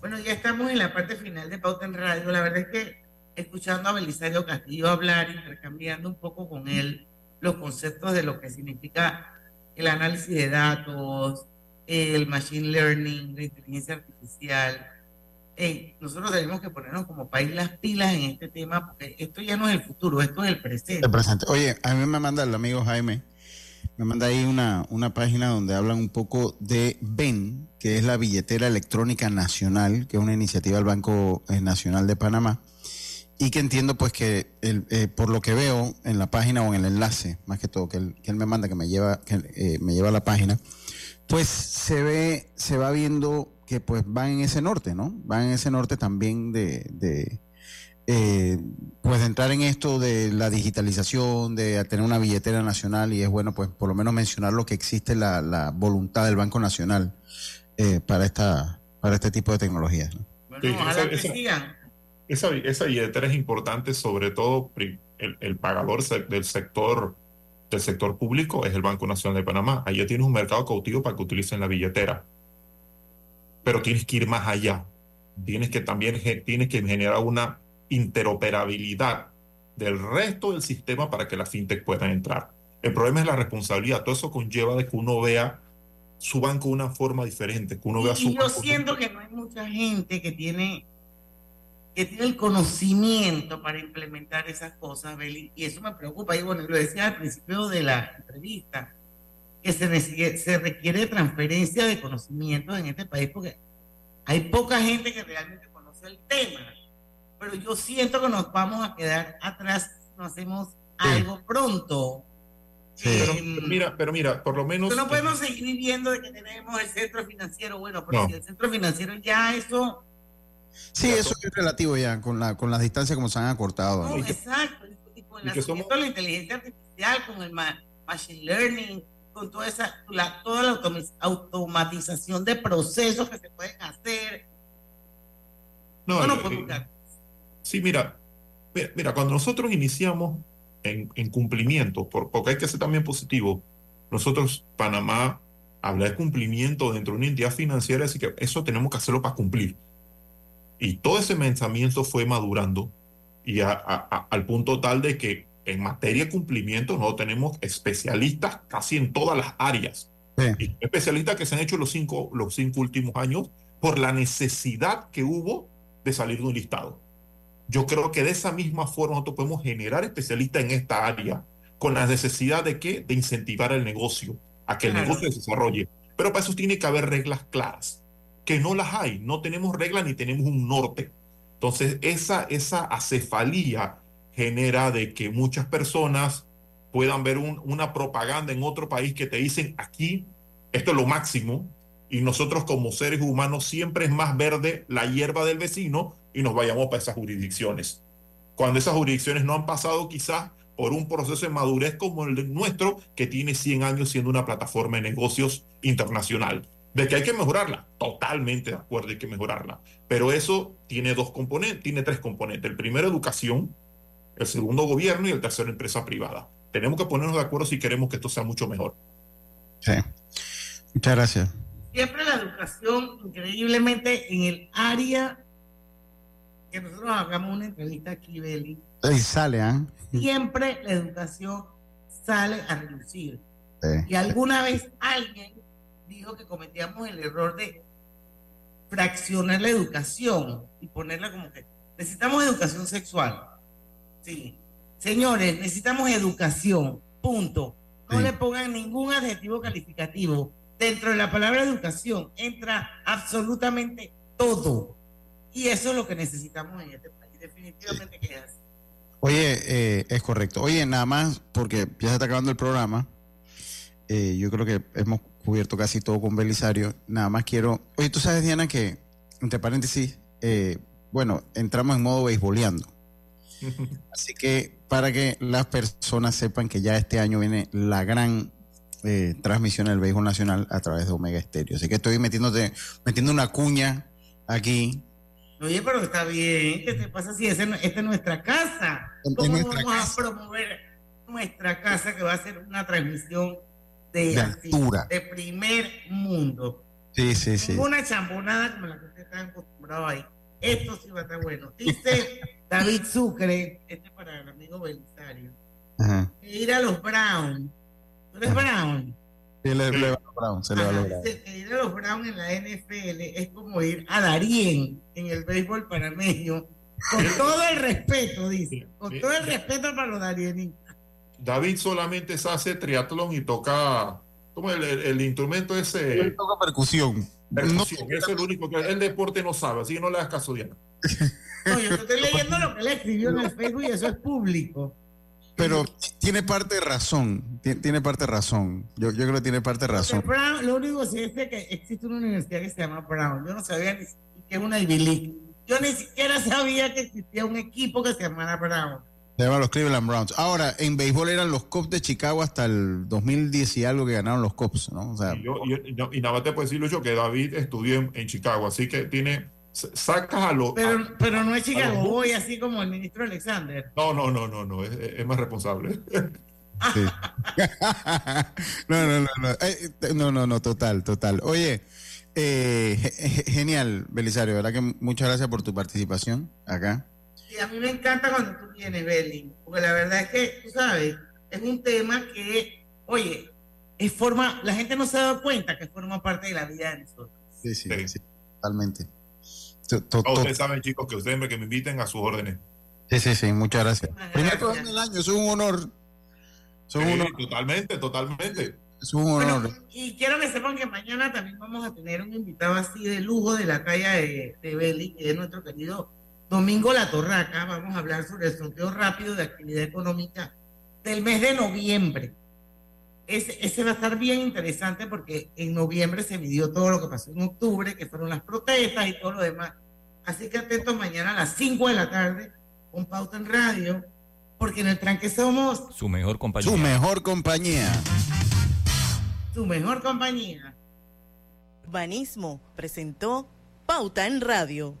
S1: Bueno, ya estamos en la parte final de Pauta en Radio. La verdad es que escuchando a Belisario Castillo hablar, intercambiando un poco con él los conceptos de lo que significa el análisis de datos, el machine learning, la inteligencia artificial. nosotros tenemos que ponernos como país las pilas en este tema, porque esto ya no es el futuro, esto es el presente.
S2: El presente. Oye, a mí me manda el amigo Jaime, me manda ahí una, una página donde hablan un poco de BEN, que es la billetera electrónica nacional, que es una iniciativa del Banco eh, Nacional de Panamá y que entiendo pues que eh, por lo que veo en la página o en el enlace, más que todo, que él, que él me manda, que me lleva, que eh, me lleva a la página, pues se ve, se va viendo que pues van en ese norte, ¿no? Van en ese norte también de, de eh, pues de entrar en esto de la digitalización, de tener una billetera nacional y es bueno pues por lo menos mencionar lo que existe la, la voluntad del Banco Nacional para esta para este tipo de tecnologías. ¿no?
S1: Bueno, ojalá que sigan
S11: esa, esa billetera es importante, sobre todo el, pagador del sector, del sector público es el Banco Nacional de Panamá. Allá tienes un mercado cautivo para que utilicen la billetera. Pero tienes que ir más allá. Tienes que también tienes que generar una interoperabilidad del resto del sistema para que la fintech pueda entrar. El problema es la responsabilidad. Todo eso conlleva de que uno vea su banco de una forma diferente, que uno vea su
S1: y yo siento que no hay mucha gente que tiene que tiene el conocimiento para implementar esas cosas, Beli, y eso me preocupa. Y bueno, lo decía al principio de la entrevista, que se, se requiere transferencia de conocimiento en este país porque hay poca gente que realmente conoce el tema. Pero yo siento que nos vamos a quedar atrás si no hacemos algo pronto.
S11: pero, mira, pero mira, por lo menos.
S1: No podemos seguir viviendo de que tenemos el centro financiero. Bueno, pero si el centro financiero ya eso
S2: Sí, eso es relativo ya, con la, con las distancias como se han acortado.
S1: exacto, y con la inteligencia artificial, con el machine learning, con toda esa, la, toda la automatización de procesos que se pueden hacer.
S11: No, no, eh, Sí, mira, mira, cuando nosotros iniciamos en, en cumplimiento, porque hay que ser también positivo, nosotros, Panamá, habla de cumplimiento dentro de una entidad financiera, así que eso tenemos que hacerlo para cumplir. Y todo ese pensamiento fue madurando y al punto tal de que en materia de cumplimiento no tenemos especialistas casi en todas las áreas. Y especialistas que se han hecho los cinco, los cinco últimos años por la necesidad que hubo de salir de un listado. Yo creo que de esa misma forma nosotros podemos generar especialistas en esta área con la necesidad de qué? De incentivar el negocio, a que el negocio se desarrolle. Pero para eso tiene que haber reglas claras que no las hay, no tenemos reglas ni tenemos un norte. Entonces, esa, esa acefalía genera de que muchas personas puedan ver una propaganda en otro país que te dicen aquí, esto es lo máximo, y nosotros como seres humanos siempre es más verde la hierba del vecino y nos vayamos para esas jurisdicciones. Cuando esas jurisdicciones no han pasado quizás por un proceso de madurez como el nuestro, que tiene 100 años siendo una plataforma de negocios internacional. De que hay que mejorarla, totalmente de acuerdo, hay que mejorarla. Pero eso tiene dos componentes, tiene tres componentes. El primero, educación, el segundo, gobierno y el tercero, empresa privada. Tenemos que ponernos de acuerdo si queremos que esto sea mucho mejor.
S2: Sí. Muchas gracias.
S1: Siempre la educación, increíblemente, en el área que nosotros hagamos una entrevista aquí, Beli,
S2: Ahí sale, ¿ah?
S1: siempre la educación sale a reducir. Y alguna vez alguien dijo que cometíamos el error de fraccionar la educación y ponerla como que necesitamos educación sexual. Sí. Señores, necesitamos educación. Punto. No le pongan ningún adjetivo calificativo. Dentro de la palabra educación entra absolutamente todo. Y eso es lo que necesitamos en este país. Definitivamente que es así.
S2: Oye, eh, es correcto. Oye, nada más, porque ya se está acabando el programa. eh, yo creo que hemos cubierto casi todo con Belisario. Nada más quiero. Oye, tú sabes, Diana, que, entre paréntesis, eh, bueno, entramos en modo beisboleando. Así que para que las personas sepan que ya este año viene la gran eh, transmisión del béisbol nacional a través de Omega Estéreo. Así que estoy metiéndote, metiendo una cuña aquí.
S1: Oye, pero está bien. ¿Qué te pasa si esta es nuestra casa? ¿Cómo
S2: nuestra
S1: vamos a promover nuestra casa que va a ser una transmisión de,
S2: altura.
S1: de primer mundo?
S2: Sí, sí, sí.
S1: Ninguna chambonada como la que ustedes están acostumbrados ahí. Esto sí va a estar bueno. Dice David Sucre, este es para el amigo Belisario,
S2: Ajá.
S1: que ir a los Brown. ¿Tú eres Brown?
S2: Sí, le, le va a Brown, se le va a
S1: dice que ir a los Brown en la NFL es como ir a Darien en el béisbol panameño. Con todo el respeto, dice. Con todo el respeto para los darienistas.
S11: David solamente se hace triatlón y toca, ¿cómo el, el- el instrumento ese?
S2: Él toca percusión.
S11: Percusión, eso es lo único que el deporte no sabe, así que no le das caso, Diana.
S1: No, yo estoy leyendo lo que él escribió en el Facebook y eso es público.
S2: Pero tiene parte de razón. ti- Tiene parte de razón. Yo, yo creo que tiene parte de razón.
S1: Brown, lo único que sé es que existe una universidad que se llama Brown. Yo no sabía ni siquiera que es una Ivy League. Yo ni siquiera sabía que existía un equipo que se llamara Brown.
S2: Se llaman los Cleveland Browns. Ahora, en béisbol eran los Cubs de Chicago hasta el 2010 y algo que ganaron los Cubs, ¿no? O sea,
S11: Y, yo- y- y no- y nada más te puedo decir, Lucho, que David estudió en, en Chicago, así que tiene, sacas a los...
S1: Pero,
S11: a-
S1: pero no es Chicago Boy, así como el ministro Alexander.
S11: No, no, no, no, no, es, es más responsable.
S2: sí. no, no, no, no. Eh, eh, no, no, no, total, total. Oye, eh, ge- ge- genial, Belisario, ¿verdad? Que muchas gracias por tu participación acá.
S1: Y a mí me encanta cuando tú vienes, Belly, porque la verdad es que, tú sabes, es un tema que, oye, es forma, la gente no se ha dado cuenta que forma parte de la vida de nosotros.
S2: Sí, sí, sí, totalmente. To- to-
S11: No,
S2: to-
S11: ustedes saben, chicos, que ustedes me, que me inviten a sus órdenes.
S2: Sí, sí, sí, muchas gracias. Primer programa del año, eso es un honor. Es un
S11: Sí,
S2: honor.
S11: totalmente, totalmente.
S2: Es un honor.
S1: Y quiero que sepan que mañana también vamos a tener un invitado así de lujo de la calle de, de Belly, que es nuestro querido Domingo La Torraca. Vamos a hablar sobre el sorteo rápido de actividad económica del mes de noviembre. Ese, ese va a estar bien interesante porque en noviembre se midió todo lo que pasó en octubre, que fueron las protestas y todo lo demás. Así que atentos mañana a las 5 de la tarde con Pauta en Radio, porque en el tranque somos
S6: Su mejor compañía.
S2: Su mejor compañía.
S1: su mejor compañía.
S17: Banismo presentó Pauta en Radio.